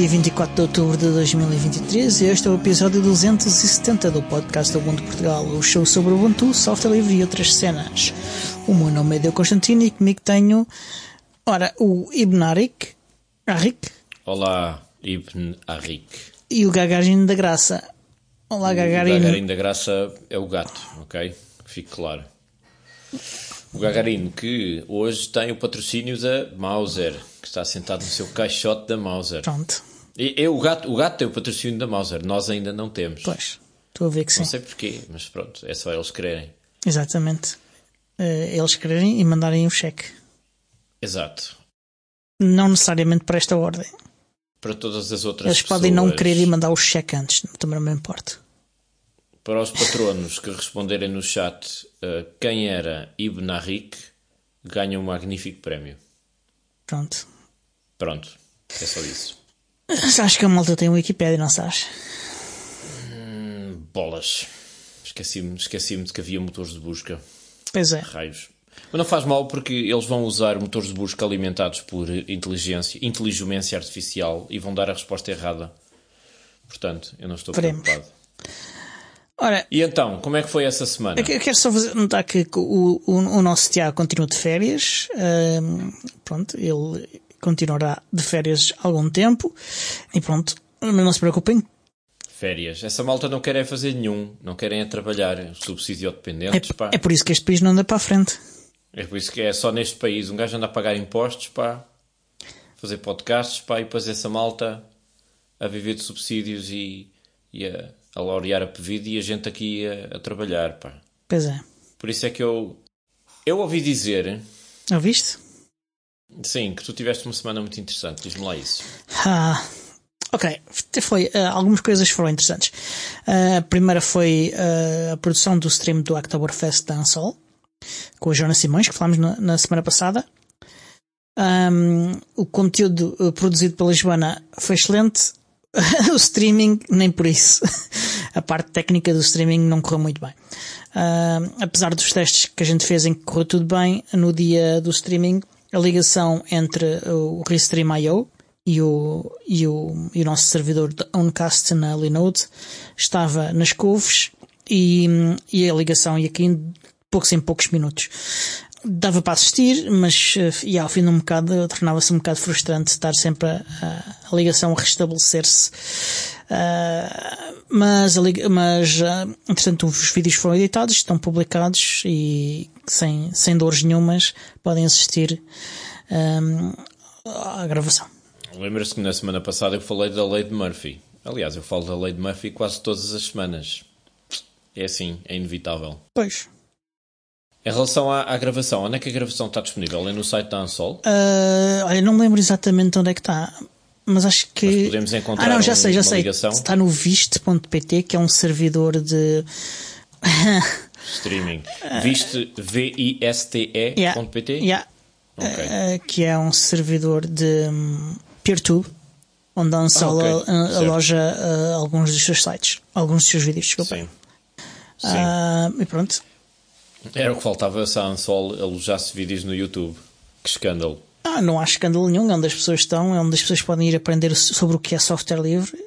Dia 24 de outubro de 2023 e este é o episódio 270 do podcast do Ubuntu Portugal, o show sobre o Ubuntu, software livre e outras cenas. O meu nome é Deu Constantino e comigo tenho, ora, o Ibn Arik, Arik Olá, Ibn Arik. e o Gagarin da Graça. Olá, O Gagarino. Gagarin da Graça é o gato, ok? Que fique claro. O Gagarino que hoje tem o patrocínio da Mauser, que está sentado no seu caixote da Mauser. Pronto, E, e o, gato, o gato tem o patrocínio da Mauser, nós ainda não temos. pois, estou a ver que sim. Não sei porquê, mas pronto, é só eles quererem. Exatamente. Eh, eles quererem e mandarem o cheque. Exato. Não necessariamente para esta ordem. Para todas as outras Eles podem não querer ir mandar o cheque antes, também não me importa. Para os patronos que responderem no chat uh, quem era Ibn Arik, ganham um magnífico prémio. Pronto. Pronto, é só isso. Acho que a malta tem um Wikipedia, não sabes? Bolas. Esqueci-me esqueci de que havia motores de busca. Pois é. Raios. Mas não faz mal porque eles vão usar motores de busca alimentados por inteligência, inteligência artificial e vão dar a resposta errada. Portanto, eu não estou Veremos. preocupado. Ora, E então, como é que foi essa semana? eu que- eu quero só fazer, notar que o, o, o nosso Tiago continua de férias. Ahm, pronto, ele continuará de férias algum tempo. E pronto, mas não se preocupem. Férias. Essa malta não quer é fazer nenhum. Não querem é trabalhar. Subsídio dependentes, pá. É, é por isso que este país não anda para a frente. É por isso que é só neste país. Um gajo anda a pagar impostos, pá. Fazer podcasts, pá. E depois essa malta a viver de subsídios e, e a, a laurear a pedido e a gente aqui a, a trabalhar, pá. Pois é. Por isso é que eu... Eu ouvi dizer... Ouviste? Sim, que tu tiveste uma semana muito interessante. Diz-me lá isso. Ah, ok, foi, ah, algumas coisas foram interessantes. Ah, a primeira foi ah, a produção do stream do Oktoberfest da Ansol, com a Joana Simões, que falámos na, na semana passada. Ahm, o conteúdo produzido pela Joana foi excelente. o streaming, nem por isso. a parte técnica do streaming não correu muito bem. Apesar dos testes que a gente fez em que correu tudo bem, no dia do streaming, a ligação entre o Restream.io e o, e, o, e o nosso servidor de Oncast na Linode estava nas couves e, e a ligação ia caindo de poucos em poucos minutos. Dava para assistir, mas eh, e ao fim de um bocado tornava-se um bocado frustrante estar sempre a, a- ligação a restabelecer-se. Ah, mas, mas ah, entretanto os vídeos foram editados, estão publicados e sem, sem dores nenhumas podem assistir ahm, à gravação. Lembra-se que na semana passada eu falei da lei de Murphy. Aliás, eu falo da lei de Murphy quase todas as semanas. É assim, é inevitável. Pois. Em relação à, à gravação, onde é que a gravação está disponível? É no site da Ansol? Ah, olha, não me lembro exatamente onde é que está, mas acho que. Mas podemos encontrar Ah, não, já um- sei, já sei. ligação? Está no viste.pt, que é um servidor de. Streaming. Viste V-I-S-T-E.pt? Yeah. Ok. Ah, que é um servidor de hum, PeerTube, onde a Ansol Ah, ok. Certo. aloja ah, alguns dos seus sites, alguns dos seus vídeos, desculpa. Sim. Sim. E pronto. Era o que faltava se a Ansol alojasse vídeos no YouTube. Que escândalo. Ah, não há escândalo nenhum, é onde as pessoas estão, é onde as pessoas podem ir aprender sobre o que é software livre.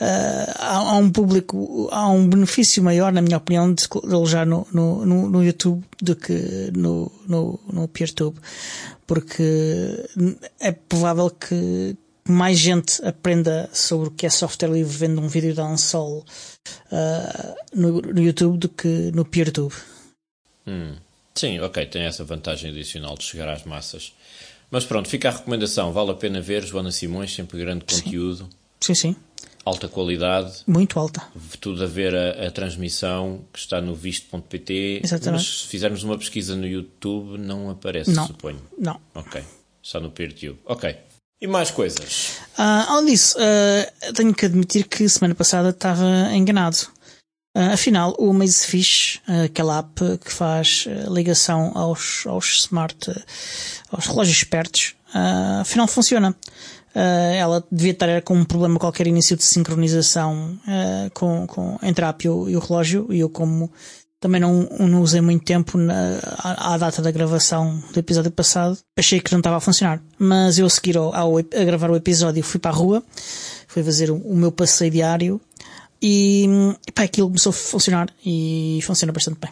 Ah, há, há um público, há um benefício maior, na minha opinião, de alojar no, no, no, YouTube do que no, no, no PeerTube, porque é provável que mais gente aprenda sobre o que é software livre vendo um vídeo da Ansol ah, no, no YouTube do que no PeerTube. Hum. Sim, ok, tem essa vantagem adicional de chegar às massas. Mas pronto, fica a recomendação. Vale a pena ver. Joana Simões, sempre grande conteúdo, Sim, sim, alta qualidade. muito alta. tudo a ver a, a transmissão que está no visto.pt. Exatamente. Mas se fizermos uma pesquisa no YouTube, não aparece, Não. suponho. Não. Ok. Está no PeerTube. Ok. E mais coisas? Ah, além disso, ah, tenho que admitir que semana passada estava enganado. Ah, afinal, o Mazefish, ah, aquela app que faz ah, ligação aos, aos smart, aos relógios espertos, afinal funciona. Ela devia estar com um problema qualquer início de sincronização com, com, entre a app e o, e o relógio, e eu como também não, não usei muito tempo na, à, à, data da gravação do episódio passado. Achei que não estava a funcionar. Mas eu a seguir ao, ao a gravar o episódio fui para a rua, fui fazer o, o meu passeio diário e pá, aquilo começou a funcionar e funciona bastante bem.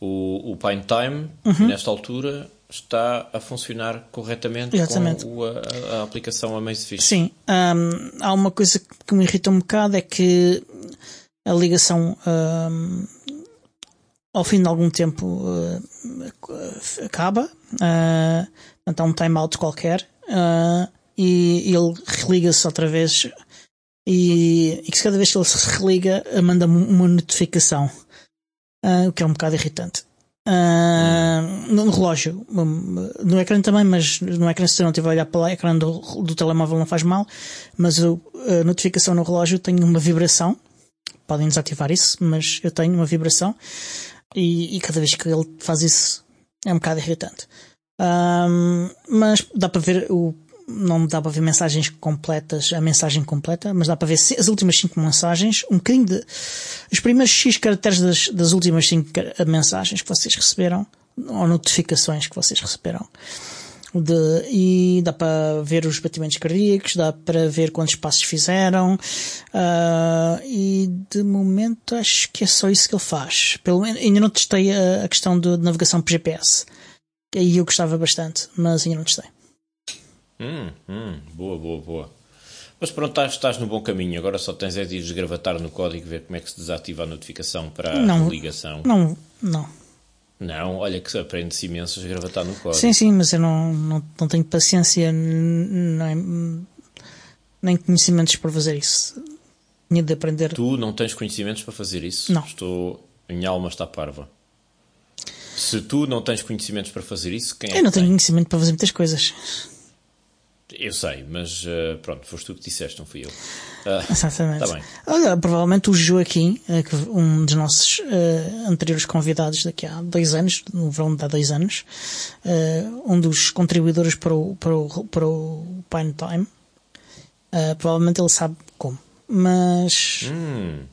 O, o Pine Time, uhum. nesta altura, está a funcionar corretamente Exatamente. com a, a, aplicação Amazfit. Sim. Um, há uma coisa que me irrita um bocado é que a ligação um, ao fim de algum tempo uh, acaba, uh, então um timeout qualquer, uh, e ele religa-se outra vez e, e que cada vez que ele se religa manda-me uma notificação, uh, o que é um bocado irritante. Uh, no relógio, no ecrã também, mas no ecrã se eu não estiver a olhar para lá, o ecrã do, do telemóvel não faz mal, mas a notificação no relógio tem uma vibração, podem desativar isso, mas eu tenho uma vibração. E, e cada vez que ele faz isso é um bocado irritante. Um, mas dá para ver o não dá para ver mensagens completas, a mensagem completa, mas dá para ver as últimas 5 mensagens, um bocadinho de, os primeiros X caracteres das, das últimas 5 mensagens que vocês receberam, ou notificações que vocês receberam. De, e dá para ver os batimentos cardíacos, dá para ver quantos passos fizeram, uh, e de momento acho que é só isso que ele faz. Pelo ainda não testei a, a questão de navegação por GPS. Aí eu gostava bastante, mas ainda não testei. Hum, hum, boa, boa, boa. Mas pronto, estás, estás no bom caminho. Agora só tens é de desgravatar no código ver como é que se desativa a notificação para não, a ligação. Não, não. Não, olha que aprende-se imenso a desgravatar no código. Sim, sim, mas eu não, não, não tenho paciência nem, nem conhecimentos para fazer isso. Tinha de aprender. Tu não tens conhecimentos para fazer isso? Não. Estou. Minha alma está parva. Se tu não tens conhecimentos para fazer isso, quem é Eu não tenho conhecimento para fazer muitas coisas. Eu sei, mas uh, pronto, foste tu que disseste, não fui eu. Uh, Exatamente. Tá bem. Olha, provavelmente o Joaquim, eh, um dos nossos uh, anteriores convidados daqui a dois anos, no verão de há dois anos, um dos contribuidores para o, para o, para o Pine Time, provavelmente ele sabe como. Mas. Hum.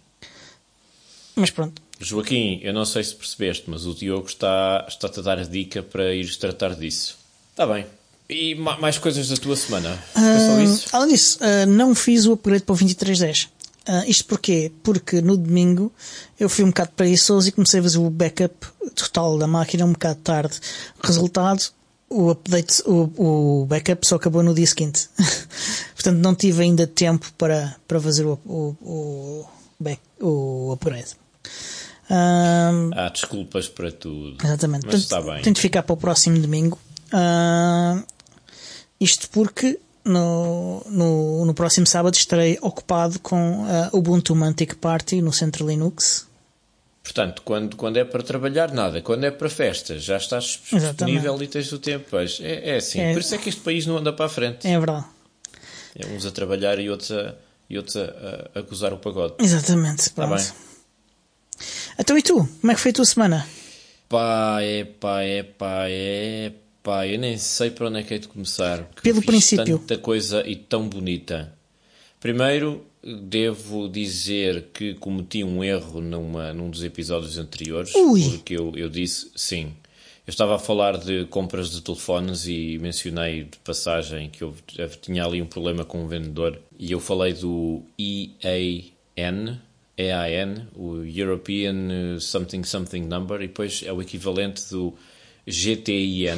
Mas pronto. Joaquim, eu não sei se percebeste, mas o Diogo está, está-te a dar a dica para ires tratar disso. Está bem. E mais coisas da tua semana? Uh, além disso, uh, não fiz o upgrade para o 2310. Uh, isto porquê? Porque no domingo eu fui um bocado preguiçoso e comecei a fazer o backup total da máquina um bocado tarde. Resultado, o update, o, o backup só acabou no dia seguinte. Portanto, não tive ainda tempo para, para fazer o, o, o, back, o upgrade. Um, Há desculpas para tudo. Exatamente. Mas Portanto, está bem. Tento ficar para o próximo domingo. Uh, isto porque no, no, no, próximo sábado estarei ocupado com a Ubuntu Mantic Party no Centro Linux. Portanto, quando, quando é para trabalhar, nada. Quando é para festas, já estás disponível Exatamente. e tens o tempo. Pois. É, é assim. É, Por isso é que este país não anda para a frente. É verdade. É uns a trabalhar e outros a, e outros a, a, a gozar o pagode. Exatamente. Está bem. Então e tu? Como é que foi a tua semana? Pá, é pá, é pá, é Eu nem sei para onde é que é de começar. Pelo princípio. Tanta coisa e tão bonita. Primeiro, devo dizer que cometi um erro numa, num dos episódios anteriores. Ui. Porque eu, eu disse, sim. Eu estava a falar de compras de telefones e mencionei de passagem que eu tinha ali um problema com o um vendedor. E eu falei do EAN, EAN, o European Something Something Number, e depois é o equivalente do GTIN,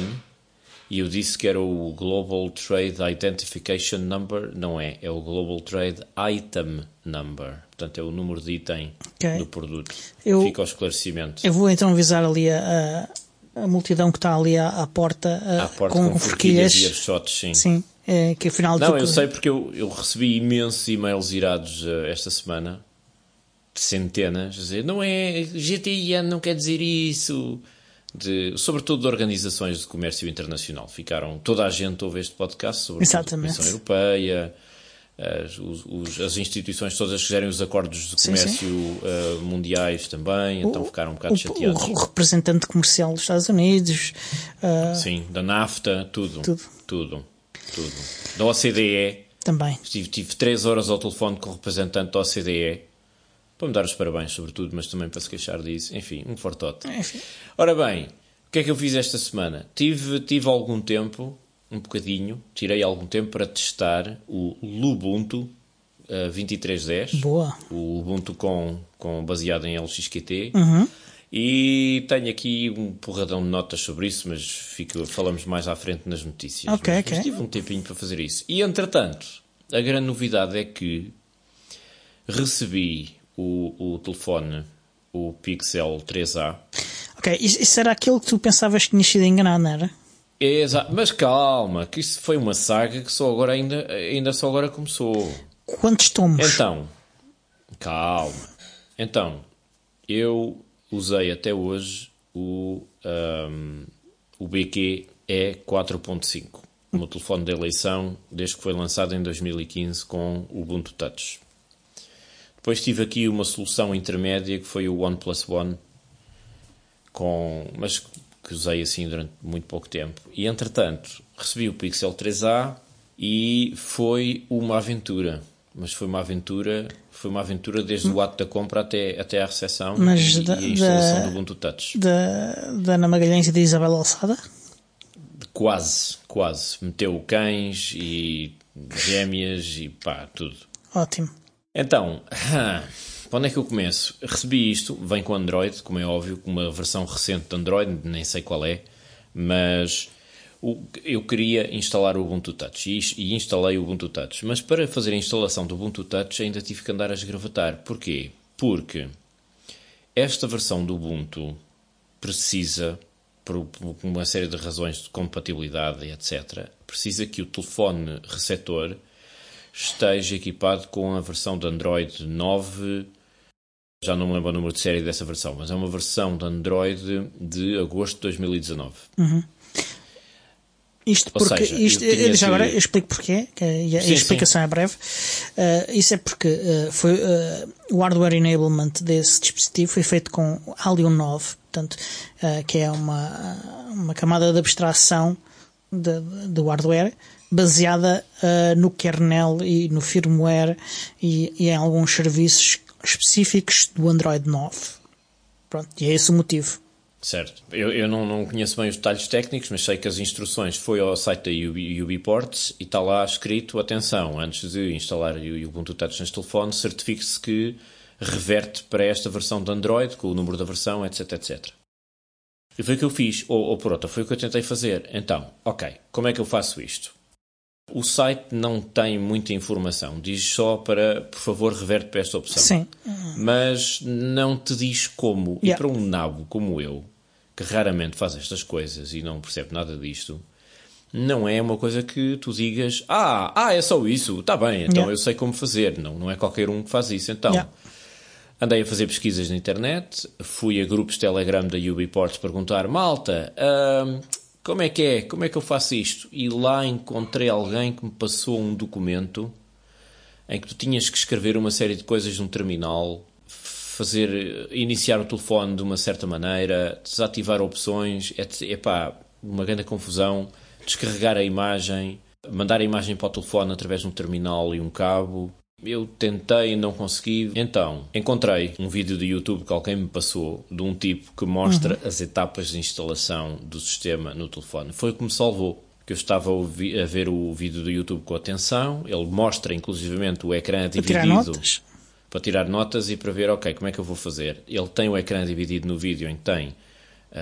e eu disse que era o Global Trade Identification Number, não é, é o Global Trade Item Number, portanto é o número de item okay. do produto. Eu, Fica ao esclarecimento. Eu vou então avisar ali a, a, a multidão que está ali à, à porta, a, à porta com, com forquilhas e shots, sim. Sim, é, que afinal Não, eu sei porque eu, eu recebi imensos e-mails irados uh, esta semana, centenas, a dizer, não é, GTIN não quer dizer isso de, sobretudo de organizações de comércio internacional. Ficaram, toda a gente ouve este podcast, sobre a Comissão Europeia, as, os, as instituições todas que gerem os acordos de comércio sim, sim. Uh, mundiais também, o, então ficaram um bocado o, chateados. O representante comercial dos Estados Unidos. Uh, sim, da NAFTA, tudo. Tudo. Tudo. tudo. Da OCDE. Também. Estive, tive três horas ao telefone com o representante da OCDE para me dar os parabéns, sobretudo, mas também para se queixar disso. Enfim, um fortote. Enfim. Ora bem, o que é que eu fiz esta semana? Tive, tive algum tempo, um bocadinho, tirei algum tempo para testar o Lubuntu uh, 2310. Boa. O Ubuntu com, com, baseado em LXQT. Uhum. E tenho aqui um porradão de notas sobre isso, mas fico, falamos mais à frente nas notícias. Ok, mas, ok. mas tive um tempinho para fazer isso. E entretanto, a grande novidade é que recebi o, o telefone, o Pixel 3A. Ok, isso, era aquilo que tu pensavas que tinha sido enganado, não era? Exato, mas calma, que isso foi uma saga que só agora ainda, ainda só agora começou. Quantos tomos? Então, calma. Então, eu usei até hoje o, um, o BQ E4.5, o meu telefone de eleição, desde que foi lançado em 2015 com o Ubuntu Touch. Depois tive aqui uma solução intermédia que foi o OnePlus One, com, mas que usei assim durante muito pouco tempo. E entretanto, recebi o Pixel 3A e foi uma aventura. Mas foi uma aventura, foi uma aventura desde o ato da compra até, até à recepção Mas e, da- e a instalação da- do Ubuntu Touch. Da, da Ana Magalhães e da Isabel Alçada? Quase, quase. Meteu cães e gêmeas e pá, tudo. Ótimo. Então, para onde é que eu começo? Recebi isto, vem com Android, como é óbvio, com uma versão recente de Android, nem sei qual é, mas eu queria instalar o Ubuntu Touch e, instalei o Ubuntu Touch. Mas para fazer a instalação do Ubuntu Touch ainda tive que andar a esgravatar. Porquê? Porque esta versão do Ubuntu precisa, por uma série de razões de compatibilidade e etc., precisa que o telefone receptor esteja equipado com a versão de Android 9. Já não me lembro o número de série dessa versão, mas é uma versão de Android de agosto de 2019. Isto Ou porque. seja, isto, eu tinha já que- agora eu explico porquê, que a, a Sim, explicação é breve. Uh, isso é porque uh, foi, uh, o hardware enablement desse dispositivo foi feito com Alio 9, portanto, que é uma, uma camada de abstração de- de- do hardware baseada uh, no kernel e no firmware e, e em alguns serviços específicos do Android 9. Pronto, e é esse o motivo. Certo. Eu, eu não, não conheço bem os detalhes técnicos, mas sei que as instruções foi ao site da Ubi, Ubiports e está lá escrito, atenção, antes de instalar o Ubuntu Touch neste telefone, certifique-se que reverte para esta versão de Android, com o número da versão, etc, etc. E foi o que eu fiz, ou, ou por outra, foi o que eu tentei fazer. Então, ok, como é que eu faço isto? O site não tem muita informação, diz só para, por favor, reverte para esta opção Sim. mas não te diz como. E Yeah. para um nabo como eu, que raramente faz estas coisas e não percebe nada disto, não é uma coisa que tu digas: Ah, ah é só isso, está bem, então Yeah. eu sei como fazer. Não, não é qualquer um que faz isso. Então, Yeah. andei a fazer pesquisas na internet, fui a grupos Telegram da Ubiports perguntar: Malta, ahm, como é que é? Como é que eu faço isto? E lá encontrei alguém que me passou um documento em que tu tinhas que escrever uma série de coisas num terminal, fazer iniciar o telefone de uma certa maneira, desativar opções, etc. Epá, uma grande confusão, descarregar a imagem, mandar a imagem para o telefone através de um terminal e um cabo. Eu tentei e não consegui. Então, encontrei um vídeo do YouTube que alguém me passou de um tipo que mostra as etapas de instalação do sistema no telefone. Foi o que me salvou. Que eu estava a, ver o vídeo do YouTube com atenção. Ele mostra inclusivamente o ecrã Para tirar dividido notas. para tirar notas e para ver, ok, como é que eu vou fazer. Ele tem o ecrã dividido no vídeo em que tem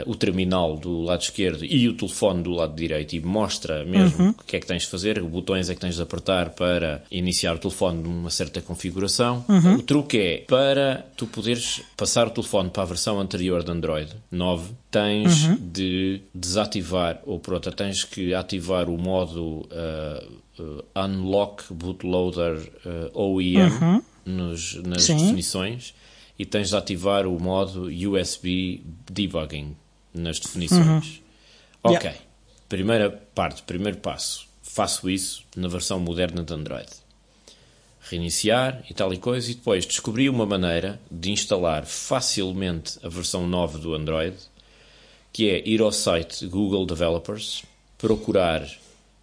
o terminal do lado esquerdo e o telefone do lado direito e mostra mesmo o que é que tens de fazer, que botões é que tens de apertar para iniciar o telefone numa certa configuração. O truque é, para tu poderes passar o telefone para a versão anterior de Android 9, tens de desativar, ou por outra, tens que ativar o modo eh, eh, Unlock Bootloader eh, OEM nos, nas Sim. definições e tens de ativar o modo USB Debugging nas definições. Ok. Yeah. Primeira parte, primeiro passo. Faço isso na versão moderna de Android. Reiniciar e tal e coisa, e depois descobri uma maneira de instalar facilmente a versão 9 do Android, que é ir ao site Google Developers, procurar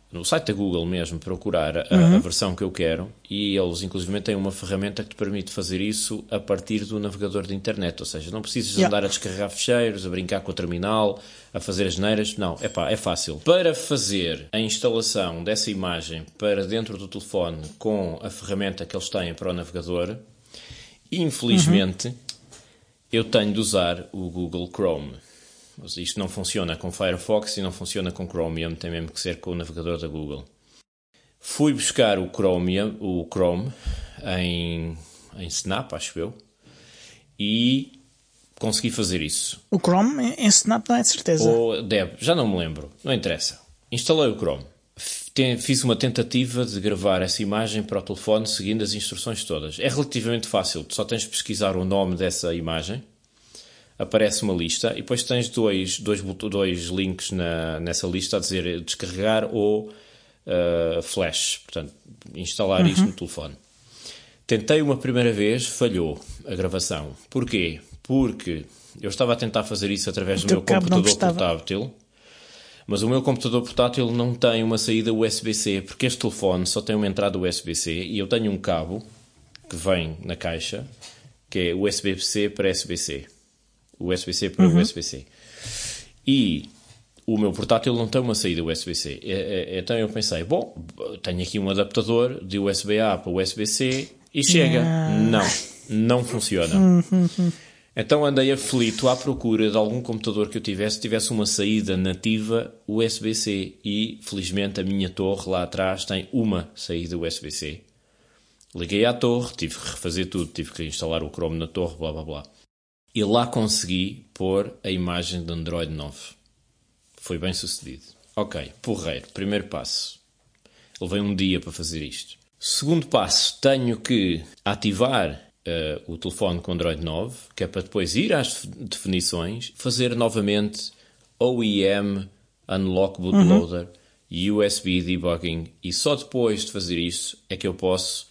no site da Google mesmo, procurar a, uhum. a, versão que eu quero e eles, inclusive, têm uma ferramenta que te permite fazer isso a partir do navegador de internet. Ou seja, não precisas yeah. andar a descarregar fecheiros, a brincar com o terminal, a fazer as neiras. Não, é pá, é fácil. Para fazer a instalação dessa imagem para dentro do telefone com a ferramenta que eles têm para o navegador, infelizmente, uhum. eu tenho de usar o Google Chrome. Mas isto não funciona com Firefox e não funciona com Chromium, tem mesmo que ser com o navegador da Google. Fui buscar o Chromium, o Chrome em, em Snap, acho eu, e consegui fazer isso. O Chrome em Snap não é de certeza. Ou Deb, já não me lembro, não interessa. Instalei o Chrome. Fiz uma tentativa de gravar essa imagem para o telefone seguindo as instruções todas. É relativamente fácil, tu só tens de pesquisar o nome dessa imagem aparece uma lista e depois tens dois, dois, dois links na, nessa lista a dizer descarregar ou uh, flash, portanto, instalar uhum. isto no telefone. Tentei uma primeira vez, falhou a gravação. Porquê? Porque eu estava a tentar fazer isso através do meu computador portátil, mas o meu computador portátil não tem uma saída USB-C, porque este telefone só tem uma entrada USB-C e eu tenho um cabo que vem na caixa, que é USB-C para USB-C. USB-C para uhum. USB-C. E o meu portátil não tem uma saída USB-C. Então eu pensei, bom, tenho aqui um adaptador de USB-A para USB-C e chega. Não, não funciona. Então andei aflito à procura de algum computador que eu tivesse, tivesse uma saída nativa USB-C. E felizmente a minha torre lá atrás tem uma saída USB-C. Liguei à torre, tive que refazer tudo, tive que instalar o Chrome na torre, blá blá blá e lá consegui pôr a imagem de Android 9. Foi bem sucedido. Ok, porreiro, primeiro passo. Levei um dia para fazer isto. Segundo passo, tenho que ativar uh, o telefone com Android 9, que é para depois ir às definições, fazer novamente OEM Unlock Bootloader, uhum. USB Debugging, e só depois de fazer isso é que eu posso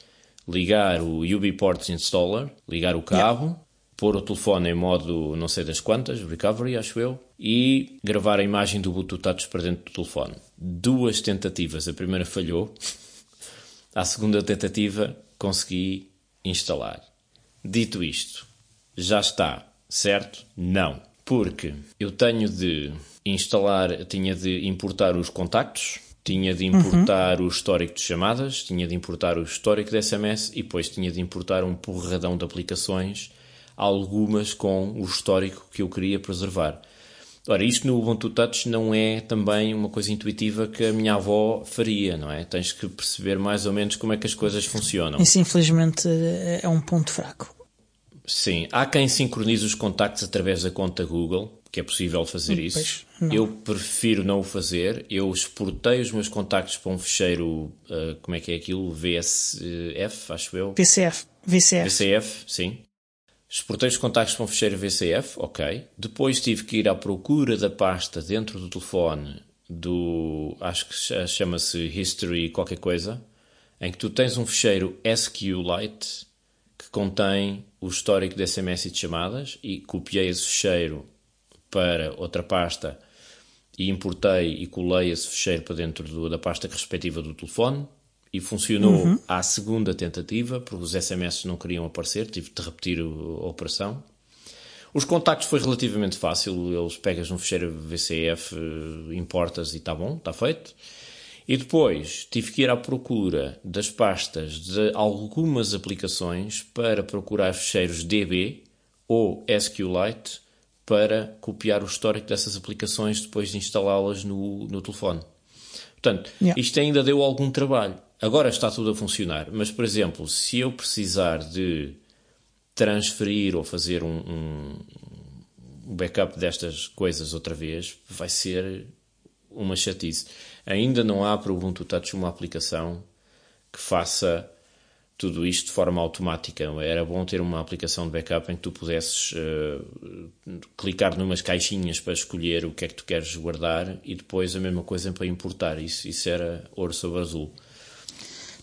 ligar o UbiPort Installer, ligar o cabo, yeah pôr o telefone em modo não sei das quantas, recovery, acho eu, e gravar a imagem do Bluetooth para dentro do telefone. Duas tentativas. A primeira falhou. À segunda tentativa consegui instalar. Dito isto, já está, certo? Não. Porque eu tenho de instalar, tinha de importar os contactos, tinha de importar uhum. o histórico de chamadas, tinha de importar o histórico de SMS e depois tinha de importar um porradão de aplicações algumas com o histórico que eu queria preservar. Ora, isto no Ubuntu Touch não é também uma coisa intuitiva que a minha avó faria, não é? Tens que perceber mais ou menos como é que as coisas funcionam. Isso, infelizmente, é um ponto fraco. Sim, há quem sincronize os contactos através da conta Google, que é possível fazer isso. Eu prefiro não o fazer. Eu exportei os meus contactos para um fecheiro, uh, como é que é aquilo? VSF, acho eu. VCF. VCF. VCF, sim. Exportei os contactos para um fecheiro VCF, ok. Depois tive que ir à procura da pasta dentro do telefone do, acho que chama-se History qualquer coisa, em que tu tens um fecheiro SQLite que contém o histórico de SMS e de chamadas e copiei esse fecheiro para outra pasta e importei e colei esse fecheiro para dentro do, da pasta respectiva do telefone e funcionou uhum. à segunda tentativa, porque os SMS não queriam aparecer, tive de repetir a operação. Os contactos foi relativamente fácil, eles pegas no fecheiro VCF, importas e está bom, está feito. E depois tive que ir à procura das pastas de algumas aplicações para procurar fecheiros DB ou SQLite para copiar o histórico dessas aplicações depois de instalá-las no, no telefone. Portanto, yeah. isto ainda deu algum trabalho. Agora está tudo a funcionar, mas, por exemplo, se eu precisar de transferir ou fazer um, um, backup destas coisas outra vez, vai ser uma chatice. Ainda não há para o Ubuntu Touch uma aplicação que faça tudo isto de forma automática. Era bom ter uma aplicação de backup em que tu pudesses uh, clicar numas caixinhas para escolher o que é que tu queres guardar e depois a mesma coisa para importar. Isso, isso era ouro sobre azul.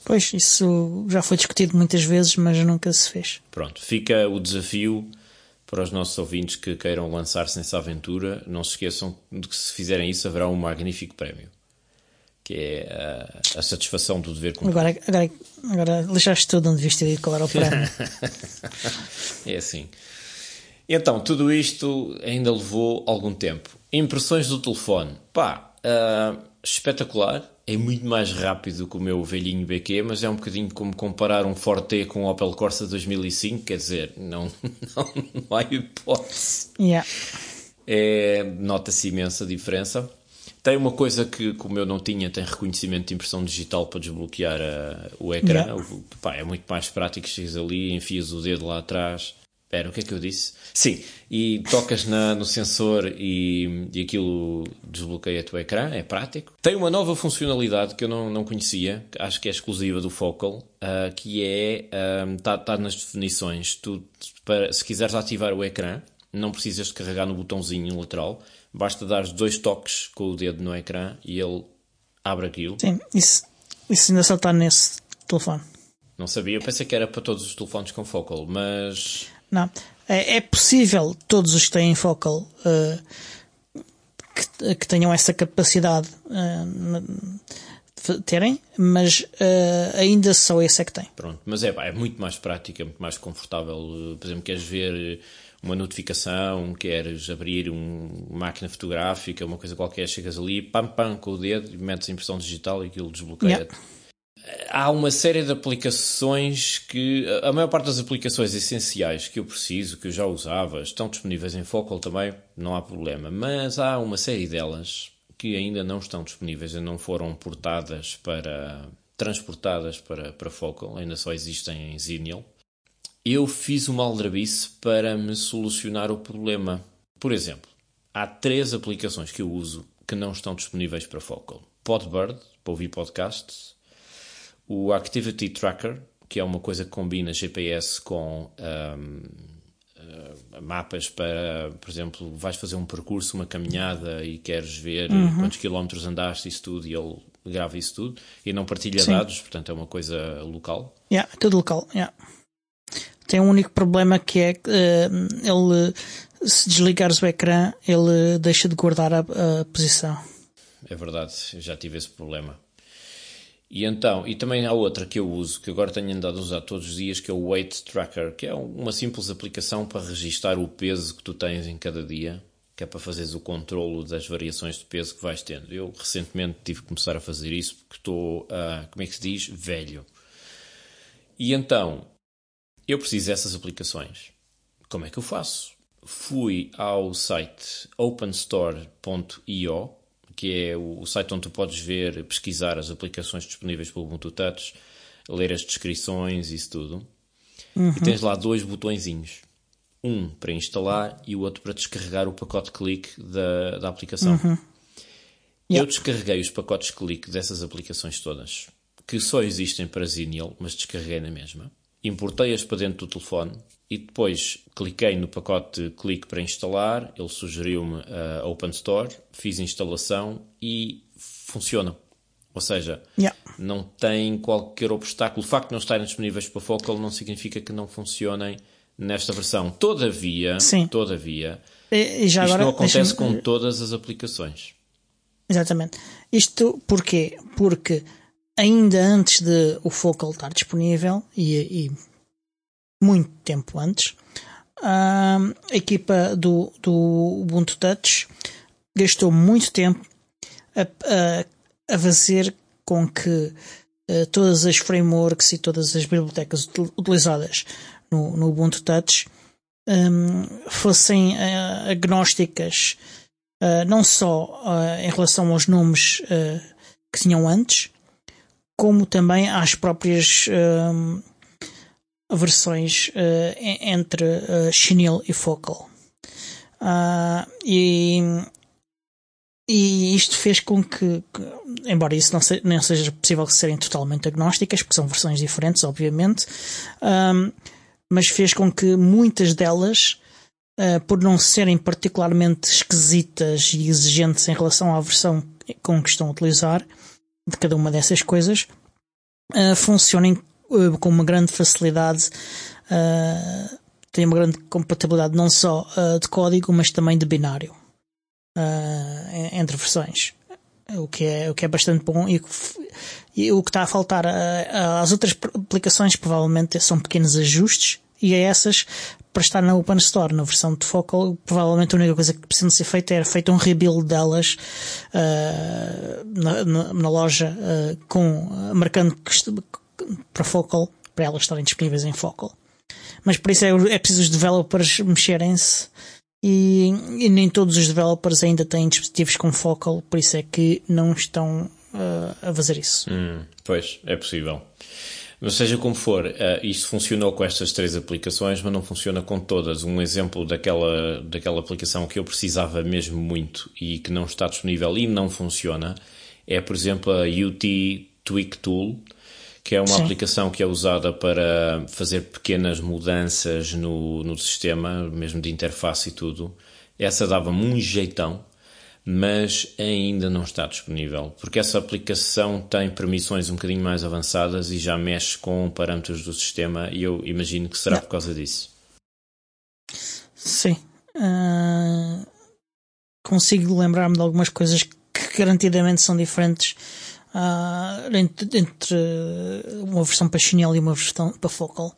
Pois, isso já foi discutido muitas vezes, mas nunca se fez. Pronto, fica o desafio para os nossos ouvintes que queiram lançar-se nessa aventura. Não se esqueçam de que se fizerem isso haverá um magnífico prémio. que é a, a satisfação do dever cumprido. Agora, agora, agora lixaste tudo onde viste e qual era o prémio. é assim. Então, tudo isto ainda levou algum tempo. Impressões do telefone. Pá, uh, espetacular. É muito mais rápido que o meu velhinho BQ, mas é um bocadinho como comparar um Forte com um Opel Corsa 2005. Quer dizer, não, não, não há hipótese. Yeah. É, Nota-se imensa diferença. Tem uma coisa que, como eu não tinha, tem reconhecimento de impressão digital para desbloquear a, o ecrã. Yeah. O, pá, é muito mais prático, chegas ali, enfias o dedo lá atrás. Espera, o que é que eu disse? Sim, e tocas na, no sensor e, e aquilo desbloqueia o ecrã, é prático. Tem uma nova funcionalidade que eu não, não conhecia, acho que é exclusiva do Focal, uh, que é, está tá nas definições, tu, para, se quiseres ativar o ecrã, não precisas de carregar no botãozinho lateral, basta dar dois toques com o dedo no ecrã e ele abre aquilo. Sim, isso, isso ainda só está nesse telefone. Não sabia, eu pensei que era para todos os telefones com Focal, mas... Não, é, é possível todos os que têm Focal uh, que, que, tenham essa capacidade uh, terem, mas uh, ainda só esse é que tem. Pronto, mas é, é muito mais prático, é muito mais confortável. Por exemplo, queres ver uma notificação, queres abrir um, uma máquina fotográfica, uma coisa qualquer, chegas ali, pam, pam, com o dedo, metes a impressão digital e aquilo desbloqueia. Yeah. Há uma série de aplicações que. A maior parte das aplicações essenciais que eu preciso, que eu já usava, estão disponíveis em Focal também, não há problema. Mas há uma série delas que ainda não estão disponíveis, ainda não foram portadas para. transportadas para, para Focal, ainda só existem em Xenial eu fiz uma aldrabice para me solucionar o problema. Por exemplo, há três aplicações que eu uso que não estão disponíveis para Focal. Podbird, para ouvir podcasts. O Activity Tracker, que é uma coisa que combina GPS com um, uh, mapas para, por exemplo, vais fazer um percurso, uma caminhada e queres ver Uhum. quantos quilómetros andaste, isso tudo, e ele grava isso tudo. E não partilha Sim. dados, portanto é uma coisa local. Yeah, tudo local. Yeah. Tem um único problema que é que eh, ele, se desligares o ecrã, ele deixa de guardar a, a posição. É verdade, eu já tive esse problema. E então, e também há outra que eu uso, que agora tenho andado a usar todos os dias, que é o Weight Tracker, que é uma simples aplicação para registar o peso que tu tens em cada dia, que é para fazeres o controlo das variações de peso que vais tendo. Eu recentemente tive que começar a fazer isso porque estou, ah, como é que se diz, velho. E então, eu preciso dessas aplicações. Como é que eu faço? Fui ao site openstore.io, que é o site onde tu podes ver, pesquisar as aplicações disponíveis pelo Ubuntu Touch, ler as descrições e isso tudo. E tens lá dois botõezinhos. Um para instalar e o outro para descarregar o pacote clique da, da aplicação. Eu Yeah. descarreguei os pacotes clique dessas aplicações todas, que só existem para Xenial, mas descarreguei na mesma. Importei-as para dentro do telefone e depois cliquei no pacote clique para instalar. Ele sugeriu-me a Open Store, fiz instalação e funciona. Ou seja, Yeah. não tem qualquer obstáculo. O facto de não estarem disponíveis para Focal não significa que não funcionem nesta versão. Todavia, Sim. todavia, E, e já isto agora, não acontece com todas as aplicações. Exatamente. Isto porquê? Porque ainda antes de o Focal estar disponível, e, e muito tempo antes, a equipa do, do Ubuntu Touch gastou muito tempo a, a, a fazer com que eh, todas as frameworks e todas as bibliotecas util- utilizadas no, no Ubuntu Touch hum, fossem eh, agnósticas Uh, não só uh, em relação aos nomes uh, que tinham antes, como também às próprias um, versões uh, en- entre uh, chinil e focal. Ah, e, e isto fez com que, que- embora isso não, se- não seja possível serem totalmente agnósticas, porque são versões diferentes, obviamente, um, mas fez com que muitas delas Uh, por não serem particularmente esquisitas e exigentes em relação à versão com que estão a utilizar de cada uma dessas coisas, uh, funcionem uh, com uma grande facilidade, uh, têm uma grande compatibilidade não só uh, de código, mas também de binário en- entre versões. o que é, o que é bastante bom e, e o que está a faltar às outras aplicações provavelmente são pequenos ajustes e a essas para estar na Open Store, na versão de Focal, provavelmente a única coisa que precisa ser feita é feito um rebuild delas uh, na, na, na, loja uh, com marcando para Focal para elas estarem disponíveis em Focal. Mas por isso é, é preciso os developers mexerem-se e, e, nem todos os developers ainda têm dispositivos com Focal, por isso é que não estão uh, a fazer isso. Hum, pois, é possível. Mas seja como for, uh, isto funcionou com estas três aplicações, mas não funciona com todas. Um exemplo daquela, daquela aplicação que eu precisava mesmo muito e que não está disponível e não funciona é, por exemplo, a UT Tweak Tool, que é uma Sim. aplicação que é usada para fazer pequenas mudanças no, no sistema, mesmo de interface e tudo. Essa dava-me um jeitão, mas ainda não está disponível, porque essa aplicação tem permissões um bocadinho mais avançadas e já mexe com parâmetros do sistema e eu imagino que será não. por causa disso. Sim. Uh, consigo lembrar-me de algumas coisas que garantidamente são diferentes uh, entre, entre, uma versão para Chinelo e uma versão para Focal.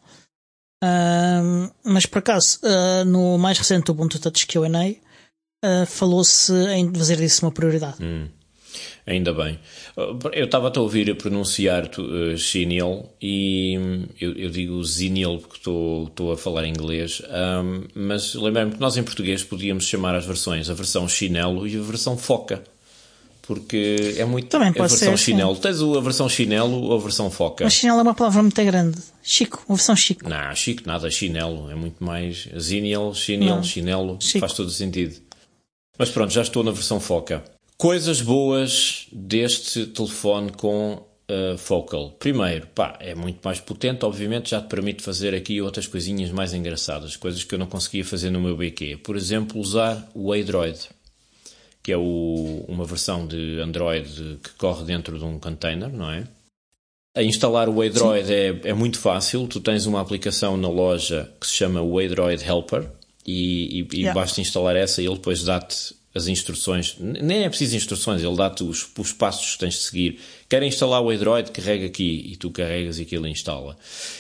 Uh, mas por acaso, uh, no mais recente Ubuntu Touch QA, falou-se em fazer disso uma prioridade. Hum. Ainda bem. Eu estava a ouvir pronunciar uh, e eu, eu, digo Zinil porque estou a falar inglês, um, mas lembrei-me que nós em português podíamos chamar as versões a versão chinelo e a versão foca porque é muito. Também pode a versão ser, chinelo. Sim. Tens a versão chinelo ou a versão foca? Mas chinelo é uma palavra muito grande. Chico, uma versão chico. Não, chico nada, chinelo. É muito mais. Ziniel, chinelo, chinelo. Chico. Faz todo sentido. Mas pronto, já estou na versão foca. Coisas boas deste telefone com uh, Focal. Primeiro, pá, é muito mais potente, obviamente já te permite fazer aqui outras coisinhas mais engraçadas, coisas que eu não conseguia fazer no meu BQ. Por exemplo, usar o Android que é o, uma versão de Android que corre dentro de um container, não é? A instalar o Android é, é, muito fácil. Tu tens uma aplicação na loja que se chama o Android Helper e, e, yeah. e basta instalar essa e ele depois dá-te as instruções. Nem é preciso instruções, ele dá-te os, os, passos que tens de seguir. Quer instalar o Android, carrega aqui e tu carregas e aquilo instala.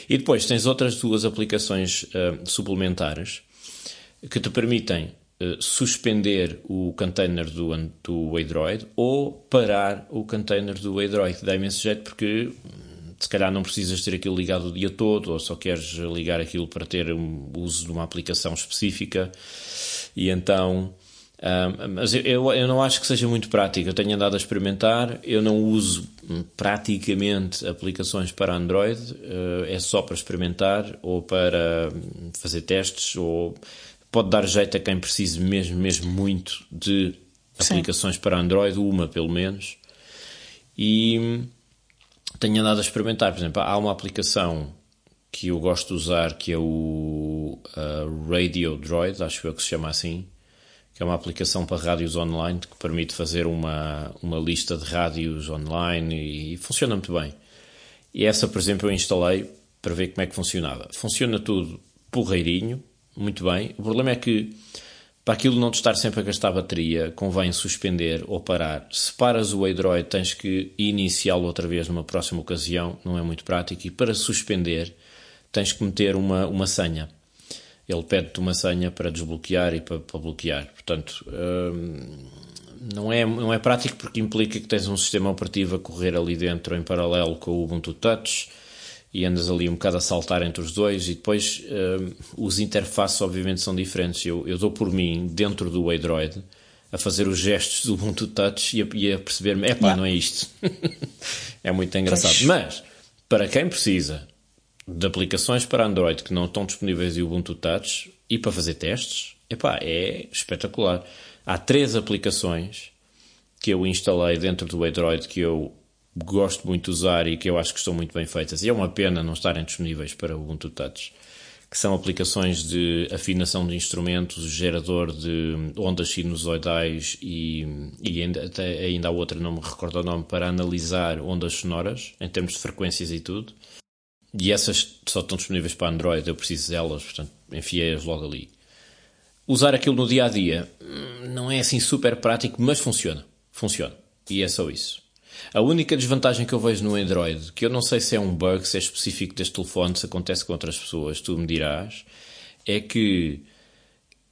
E depois tens outras duas aplicações uh, suplementares que te permitem eh, suspender o container do, do Android ou parar o container do Android. Dá imenso jeito porque hum, se calhar não precisas ter aquilo ligado o dia todo ou só queres ligar aquilo para ter um uso de uma aplicação específica e então um, mas eu, eu não acho que seja muito prático. Eu tenho andado a experimentar, eu não uso hum, praticamente aplicações para Android, uh, é só para experimentar ou para hum, fazer testes ou pode dar jeito a quem precise mesmo, mesmo muito de Sim. aplicações para Android, uma pelo menos. E tenho andado a experimentar, por exemplo, há uma aplicação que eu gosto de usar que é o uh, Radio Droid, acho eu que se chama assim, que é uma aplicação para rádios online que permite fazer uma, uma lista de rádios online e, e funciona muito bem. E essa, por exemplo, eu instalei para ver como é que funcionava. Funciona tudo porreirinho, muito bem. O problema é que para aquilo não te estar sempre a gastar bateria, convém suspender ou parar. Se paras o Android, tens que iniciá-lo outra vez numa próxima ocasião, não é muito prático. E para suspender, tens que meter uma, uma senha. Ele pede-te uma senha para desbloquear e para, para bloquear. Portanto, hum, não, é, não é prático porque implica que tens um sistema operativo a correr ali dentro em paralelo com o Ubuntu Touch e andas ali um bocado a saltar entre os dois e depois uh, os interfaces obviamente são diferentes. Eu, eu dou por mim, dentro do Android, a fazer os gestos do Ubuntu Touch e a, e a perceber-me, epá, yeah. não é isto. é muito engraçado. Pois. Mas, para quem precisa de aplicações para Android que não estão disponíveis em Ubuntu Touch e para fazer testes, epá, é espetacular. Há três aplicações que eu instalei dentro do Android que eu gosto muito de usar e que eu acho que estão muito bem feitas. E é uma pena não estarem disponíveis para o Ubuntu Touch, que são aplicações de afinação de instrumentos, gerador de ondas sinusoidais e, e ainda, até, ainda há outra, não me recordo o nome, para analisar ondas sonoras, em termos de frequências e tudo. E essas só estão disponíveis para Android, eu preciso delas, portanto, enfiei-as logo ali. Usar aquilo no dia a dia hum, não é assim super prático, mas funciona. Funciona. E é só isso. A única desvantagem que eu vejo no Android, que eu não sei se é um bug, se é específico deste telefone, se acontece com outras pessoas, tu me dirás, é que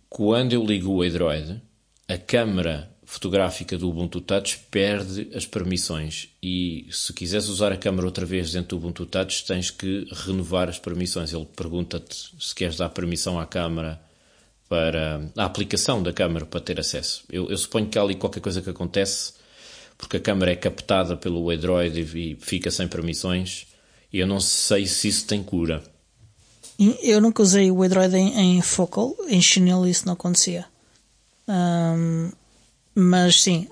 quando eu ligo o Android, a câmera fotográfica do Ubuntu Touch perde as permissões e se quiseres usar a câmera outra vez dentro do Ubuntu Touch tens que renovar as permissões. Ele pergunta-te se queres dar permissão à câmera para a aplicação da câmera para ter acesso. Eu, eu, suponho que há ali qualquer coisa que acontece porque a câmera é captada pelo Android e, fica sem permissões e eu não sei se isso tem cura. Eu nunca usei o Android em, em Focal, em Chinelo isso não acontecia. Um, mas sim,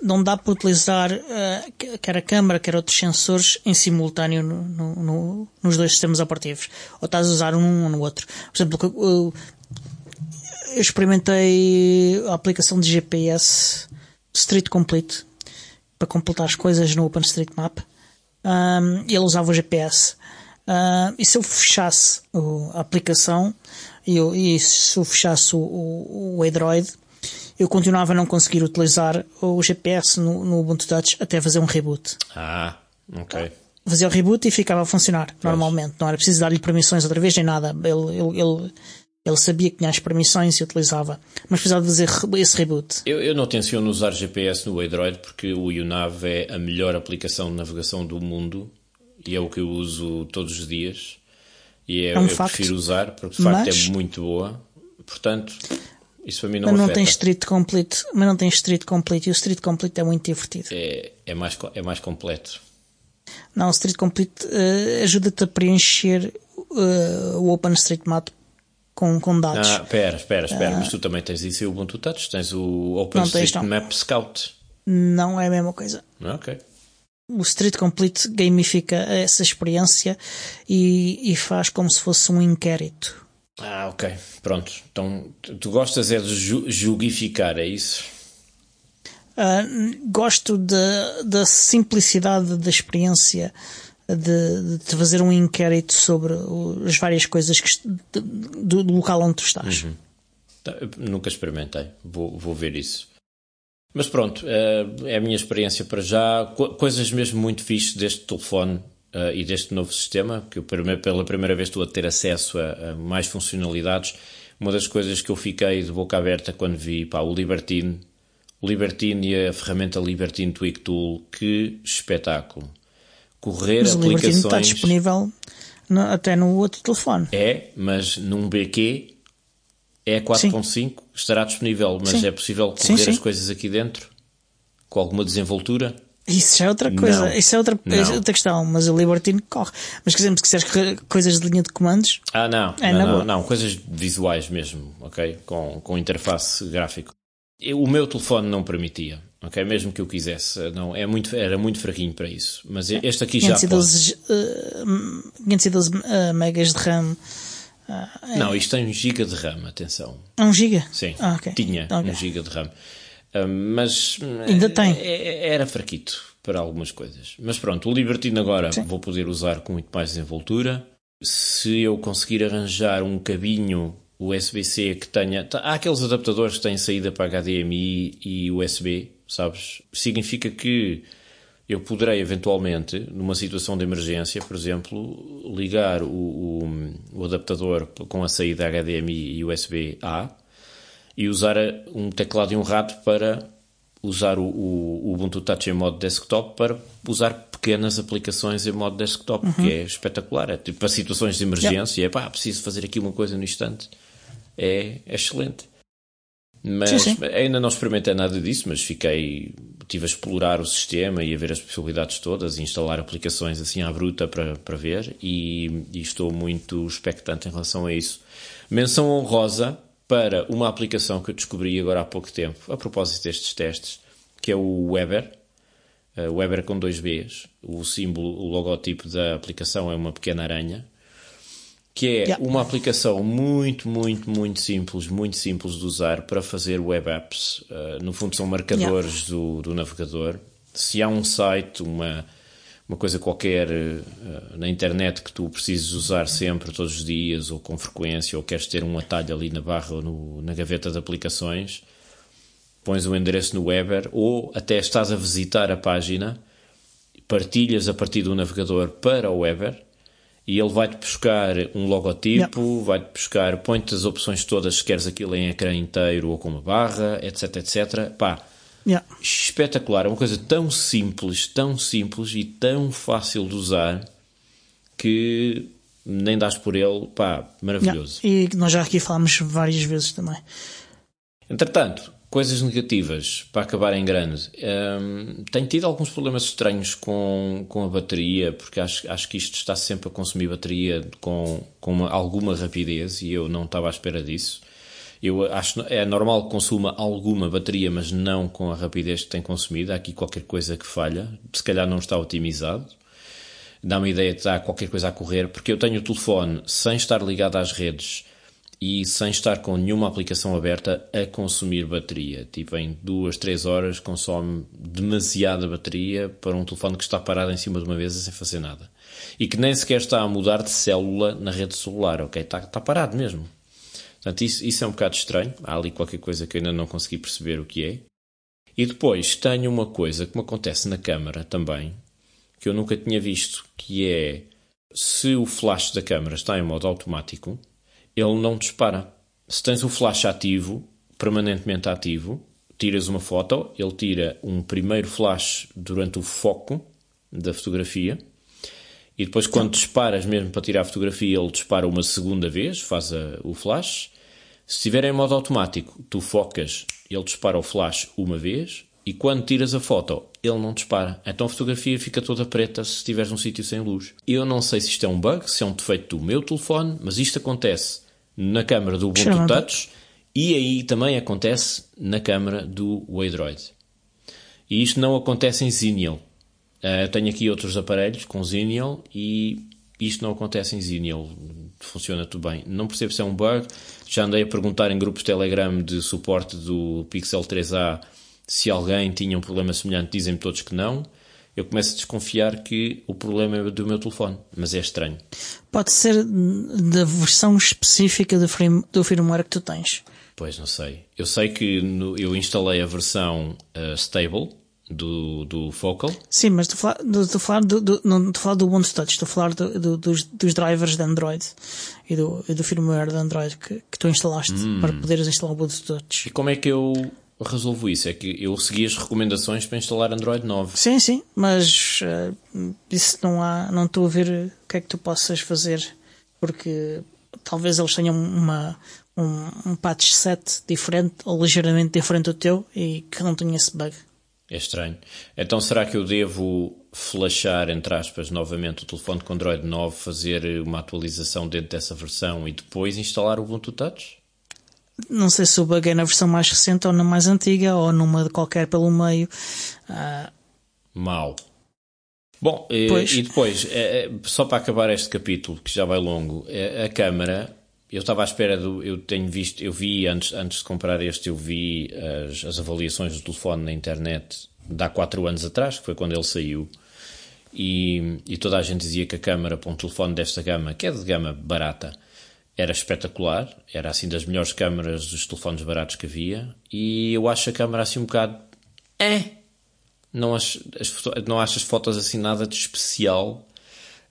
não dá para utilizar uh, quer a câmera, quer outros sensores em simultâneo no, no, no, nos dois sistemas operativos. Ou estás a usar um ou no outro. Por exemplo, eu, eu experimentei a aplicação de GPS Street Complete para completar as coisas no OpenStreetMap. Um, ele usava o GPS. Uh, e se eu fechasse a aplicação e, eu, e se eu fechasse o, o, o Android, eu continuava a não conseguir utilizar o GPS no, no Ubuntu Touch até fazer um reboot. Ah, ok. Fazia o reboot e ficava a funcionar pois. normalmente. Não era preciso dar-lhe permissões outra vez nem nada. Ele, ele, ele, ele, sabia que tinha as permissões e utilizava. Mas precisava fazer esse reboot. Eu, eu não tenciono usar GPS no Android porque o UNAV é a melhor aplicação de navegação do mundo e é o que eu uso todos os dias. E é, é um eu facto, prefiro usar porque de facto é mas... é muito boa. Portanto, isso para mim não mas não afeta. tem street complete, mas não tem street complete e o street complete é muito divertido. É, é, mais, é mais completo. Não, o street complete uh, ajuda-te a preencher uh, o OpenStreetMap com, com dados. Ah, espera, espera, espera, uh, mas tu também tens isso e o Ubuntu Touch, tens o OpenStreetMap Scout. Não é a mesma coisa. Ah, ok. O Street Complete gamifica essa experiência e, e faz como se fosse um inquérito. Ah, ok. Pronto. Então, tu gostas é de ju jugificar, é isso? Uh, gosto da simplicidade da experiência de, de, fazer um inquérito sobre as várias coisas que, do, do, local onde tu estás. Uhum. Tá, nunca experimentei. Vou, vou ver isso. Mas pronto, uh, é a minha experiência para já. Co coisas mesmo muito fixes deste telefone uh, e deste novo sistema, que eu pela primeira vez estou a ter acesso a, a, mais funcionalidades. Uma das coisas que eu fiquei de boca aberta quando vi pá, o Libertine, o Libertine e a ferramenta Libertine Tweak Tool, que espetáculo! Correr mas aplicações. O Libertine está disponível no, até no outro telefone. É, mas num BQ é 4.5, estará disponível, mas sim. é possível correr sim, sim. as coisas aqui dentro com alguma desenvoltura? Isso já é outra coisa, não. isso é outra, é outra questão, mas o Libertine corre. Mas se quiseres coisas de linha de comandos. Ah, não, é não, não, não, coisas visuais mesmo, ok? Com, com interface gráfico. o meu telefone não permitia, ok? Mesmo que eu quisesse, não, é muito, era muito fraquinho para isso. Mas este aqui 512, já. Pode. Uh, 512 uh, megas de RAM. Uh, não, isto tem 1 GB de RAM, atenção. 1 GB? Sim, ah, okay. tinha okay. 1 GB de RAM mas ainda tem. É, é, era fraquito para algumas coisas. Mas pronto, o Libertine agora Sim. vou poder usar com muito mais desenvoltura. Se eu conseguir arranjar um cabinho USB-C que tenha. Tá, há aqueles adaptadores que têm saída para HDMI e USB, sabes? Significa que eu poderei eventualmente, numa situação de emergência, por exemplo, ligar o, o, o adaptador com a saída HDMI e USB-A e usar um teclado e um rato para usar o, o, Ubuntu Touch em modo desktop para usar pequenas aplicações em modo desktop, uhum. que é espetacular. É tipo para situações de emergência, yeah. é pá, preciso fazer aqui uma coisa no instante. É, é excelente. Mas sim, sim. ainda não experimentei nada disso, mas fiquei. Estive a explorar o sistema e a ver as possibilidades todas e instalar aplicações assim à bruta para, para ver e, e estou muito expectante em relação a isso. Menção honrosa para uma aplicação que eu descobri agora há pouco tempo, a propósito destes testes, que é o Weber. Uh, Weber com dois Bs. O símbolo, o logotipo da aplicação é uma pequena aranha. Que é yeah. uma aplicação muito, muito, muito simples, muito simples de usar para fazer web apps. Uh, no fundo, são marcadores yeah. do, do navegador. Se há um site, uma, uma coisa qualquer uh, na internet que tu precises usar sempre, todos os dias, ou com frequência, ou queres ter um atalho ali na barra ou no, na gaveta de aplicações, pões o endereço no Weber ou até estás a visitar a página, partilhas a partir do navegador para o Weber e ele vai-te buscar um logotipo, yeah. vai-te buscar, põe-te as opções todas se queres aquilo em ecrã inteiro ou com uma barra, etc, etc. Pá, yeah. espetacular. É uma coisa tão simples, tão simples e tão fácil de usar que nem dás por ele, pá, maravilhoso. Yeah. E nós já aqui falámos várias vezes também. Entretanto, Coisas negativas, para acabar em grande. Um, tenho tido alguns problemas estranhos com, com a bateria, porque acho, acho que isto está sempre a consumir bateria com, com uma, alguma rapidez e eu não estava à espera disso. Eu acho é normal que consuma alguma bateria, mas não com a rapidez que tem consumido. Há aqui qualquer coisa que falha, se calhar não está otimizado. Dá-me ideia de estar qualquer coisa a correr, porque eu tenho o telefone sem estar ligado às redes e sem estar com nenhuma aplicação aberta a consumir bateria. Tipo, em duas, três horas consome demasiada bateria para um telefone que está parado em cima de uma mesa sem fazer nada. E que nem sequer está a mudar de célula na rede celular, ok? Está, está parado mesmo. Portanto, isso, isso é um bocado estranho. Há ali qualquer coisa que eu ainda não consegui perceber o que é. E depois tenho uma coisa que me acontece na câmara também, que eu nunca tinha visto, que é se o flash da câmara está em modo automático, ele não dispara. Se tens o flash ativo, permanentemente ativo, tiras uma foto, ele tira um primeiro flash durante o foco da fotografia e depois quando disparas mesmo para tirar a fotografia ele dispara uma segunda vez, faz a, o flash. Se estiver em modo automático, tu focas, ele dispara o flash uma vez e quando tiras a foto, ele não dispara. Então a fotografia fica toda preta se estiveres num sítio sem luz. Eu não sei se isto é um bug, se é um defeito do meu telefone, mas isto acontece na câmara do Ubuntu Touch e aí também acontece na câmara do Waydroid. E isto não acontece em Xenial. Uh, tenho aqui outros aparelhos com Xenial e isto não acontece em Xenial. Funciona tudo bem. Não percebo se é um bug. Já andei a perguntar em grupos Telegram de suporte do Pixel 3a se alguém tinha um problema semelhante. Dizem-me todos que não eu começo a desconfiar que o problema é do meu telefone, mas é estranho. Pode ser da versão específica do, frame, do firmware que tu tens. Pois não sei. Eu sei que no, eu instalei a versão uh, stable do, do Focal. Sim, mas estou a falar, estou a falar do, do, não estou a falar do Ubuntu Touch, estou a falar do, do, dos, dos drivers de Android e do, e do firmware de Android que, que tu instalaste hum. para poderes instalar o Ubuntu Touch. E como é que eu resolvo isso. É que eu segui as recomendações para instalar Android 9. Sim, sim, mas uh, isso não há, não estou a ver o que é que tu possas fazer, porque talvez eles tenham uma, um, um patch set diferente ou ligeiramente diferente do teu e que não tenha esse bug. É estranho. Então será que eu devo flashar, entre aspas, novamente o telefone com Android 9, fazer uma atualização dentro dessa versão e depois instalar o Ubuntu Touch? Não sei se o bug é na versão mais recente ou na mais antiga ou numa de qualquer pelo meio. Uh... Mal. Bom, e, e depois, é, é, só para acabar este capítulo, que já vai longo, é, a câmara, eu estava à espera do. Eu tenho visto, eu vi antes, antes de comprar este, eu vi as, as avaliações do telefone na internet de há 4 anos atrás, que foi quando ele saiu. E, e toda a gente dizia que a câmara para um telefone desta gama, que é de gama barata, era espetacular, era assim das melhores câmaras dos telefones baratos que havia, e eu acho a câmara assim um bocado. É! Não acho as, não acho as fotos assim nada de especial.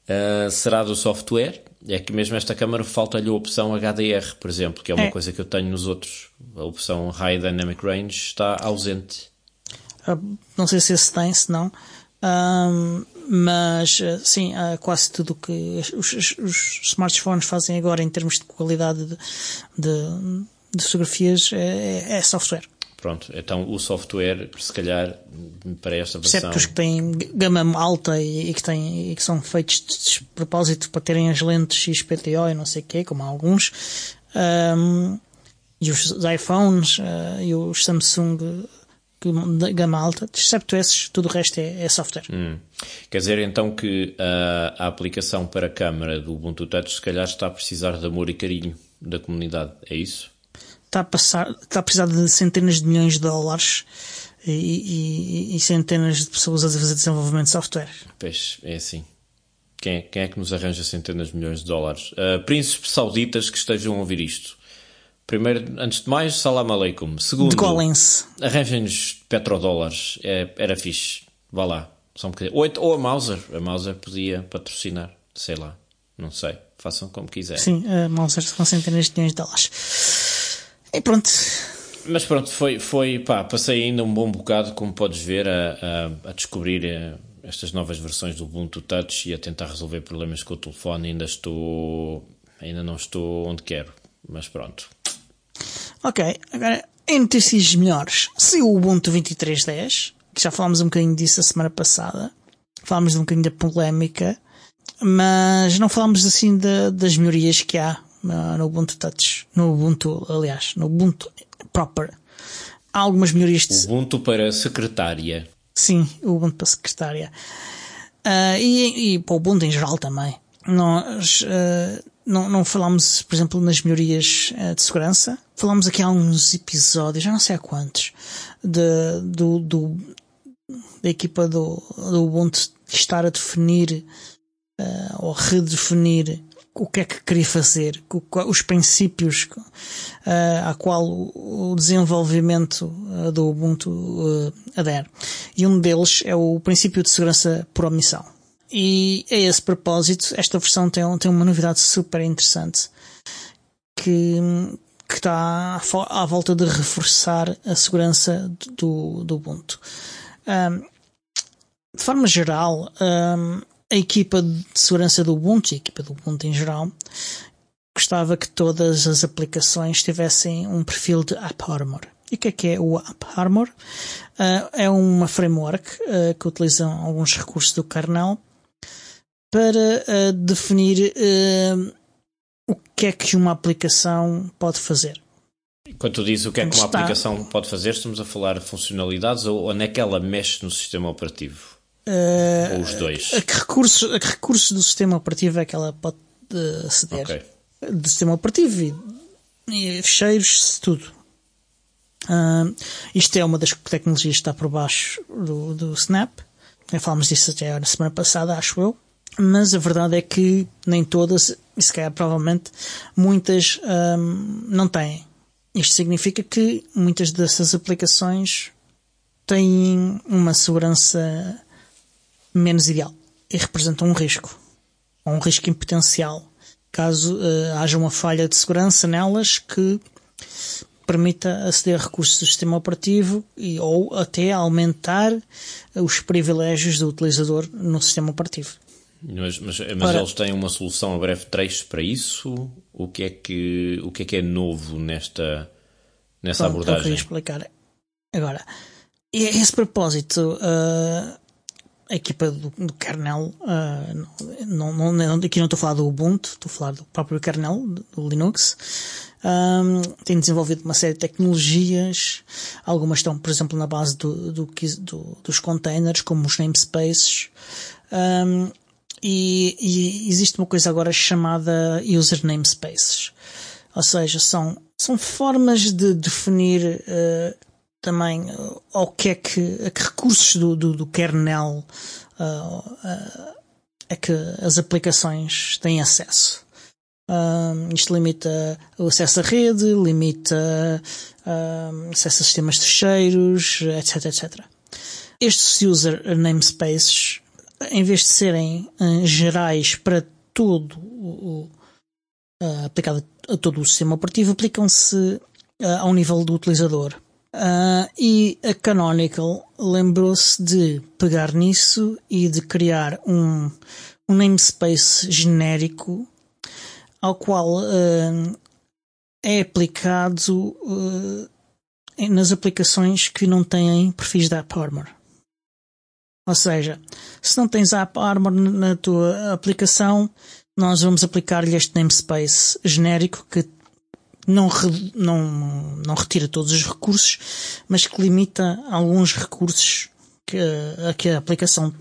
Uh, será do software? É que mesmo esta câmara falta-lhe a opção HDR, por exemplo, que é uma é. coisa que eu tenho nos outros. A opção High Dynamic Range está ausente. Uh, não sei se esse tem, se não. Um, mas eh, sim, quase tudo que os, os, smartphones fazem agora em termos de qualidade de, de, de fotografias é, é, software. Pronto, então o software, se calhar, para esta versão. Exceto os que têm gama alta e, e, que, têm, e que são feitos de propósito para terem as lentes XPTO e não sei o quê, como há alguns. Um, e os iPhones uh, e os Samsung gama alta, excepto esses, tudo o resto é, é software. Hum. Quer dizer então que a, a aplicação para a câmara do Ubuntu Touch se calhar está a precisar de amor e carinho da comunidade, é isso? Está a, passar, está a precisar de centenas de milhões de dólares e, e, e centenas de pessoas a fazer desenvolvimento de software. Pois, é assim. Quem é, quem é que nos arranja centenas de milhões de dólares? Uh, príncipes sauditas que estejam a ouvir isto primeiro, antes de mais, salam aleikum. Segundo, Decolem-se. arranjem-nos petrodólares. É, era fixe. Vá lá. Só um bocadinho. Ou, ou a Mauser. A Mauser podia patrocinar. Sei lá. Não sei. Façam como quiserem. Sim, a Mauser com centenas de milhões de dólares. E pronto. Mas pronto, foi, foi pá, passei ainda um bom bocado, como podes ver, a, a, a descobrir eh, estas novas versões do Ubuntu Touch e a tentar resolver problemas com o telefone. Ainda estou, ainda não estou onde quero, mas pronto. Ok, agora em notícias melhores, saiu o Ubuntu 23.10, que já falámos um bocadinho disso a semana passada. Falámos um bocadinho da polémica, mas não falámos assim da- das melhorias que há no, no Ubuntu Touch. No Ubuntu, aliás, no Ubuntu proper. Há algumas melhorias de, Ubuntu para secretária. Sim, o Ubuntu para secretária. Ah, e, e para o Ubuntu em geral também. Nós ah, não, não falámos, por exemplo, nas melhorias ah, de segurança. Falámos aqui há uns episódios, já não sei há quantos, de, do, do- da equipa do, do Ubuntu estar a definir ah, ou redefinir o que é que queria fazer, os princípios ah, a qual o desenvolvimento do Ubuntu ah, adere. E um deles é o princípio de segurança por omissão. E a esse propósito, esta versão tem, um- tem uma novidade super interessante que, que está à, à volta de reforçar a segurança do, do Ubuntu. Ahm, de forma geral, ahm, a equipa de segurança do Ubuntu, e a equipa do Ubuntu em geral, gostava que todas as aplicações tivessem um perfil de App Armor. E o que é que é o App Armor? Ah, é uma framework ah, que utiliza alguns recursos do kernel para ah, definir ah, o que é que uma aplicação pode fazer. Quando tu dizes o que é que uma Está. aplicação pode fazer, estamos a falar de funcionalidades ou onde é que ela mexe no sistema operativo? Ah, ou os dois? a que recurso, a que recurso do sistema operativo é que ela pode aceder? Ok. do sistema operativo e, e fecheiros, tudo. Isto é uma das tecnologias que está por baixo do, do Snap. Já falámos disso até na semana passada, acho eu. Mas a verdade é que nem todas, e se calhar provavelmente muitas ahm, não têm. Isto significa que muitas dessas aplicações têm uma segurança menos ideal e representam um risco, ou um risco em potencial, caso eh, haja uma falha de segurança nelas que permita aceder a recursos do sistema operativo e, ou até aumentar os privilégios do utilizador no sistema operativo. Mas, mas, mas Ora- eles têm uma solução a breve trecho para isso? O que é que, o que, é, que é novo nesta, nessa Pronto, é que eu abordagem? queria explicar. Agora, a esse propósito, ah, a equipa do, do kernel, ah, não, não, não- aqui não estou a falar do Ubuntu, estou a falar do próprio kernel, do, Linux, ah, tem desenvolvido uma série de tecnologias, algumas estão, por exemplo, na base do, do, dos containers, como os namespaces, ah, e, e existe uma coisa agora chamada user namespaces. Ou seja, são, são formas de definir eh, também eh, ao que é que, a que recursos do, do, do kernel é que as aplicações têm acesso. Isto limita o acesso à rede, limita acesso a sistemas de ficheiros, etc, etc. Estes user namespaces, em vez de serem eh, gerais para todo o, ah, aplicado a todo o sistema operativo, aplicam-se ah, ao nível do utilizador. E a Canonical lembrou-se de pegar nisso e de criar um, um namespace genérico ao qual é aplicado nas aplicações que não têm perfis da App Armor. Ou seja, se não tens App Armor na tua aplicação, nós vamos aplicar-lhe este namespace genérico que não, não, não retira todos os recursos, mas que limita alguns recursos que, a que a aplicação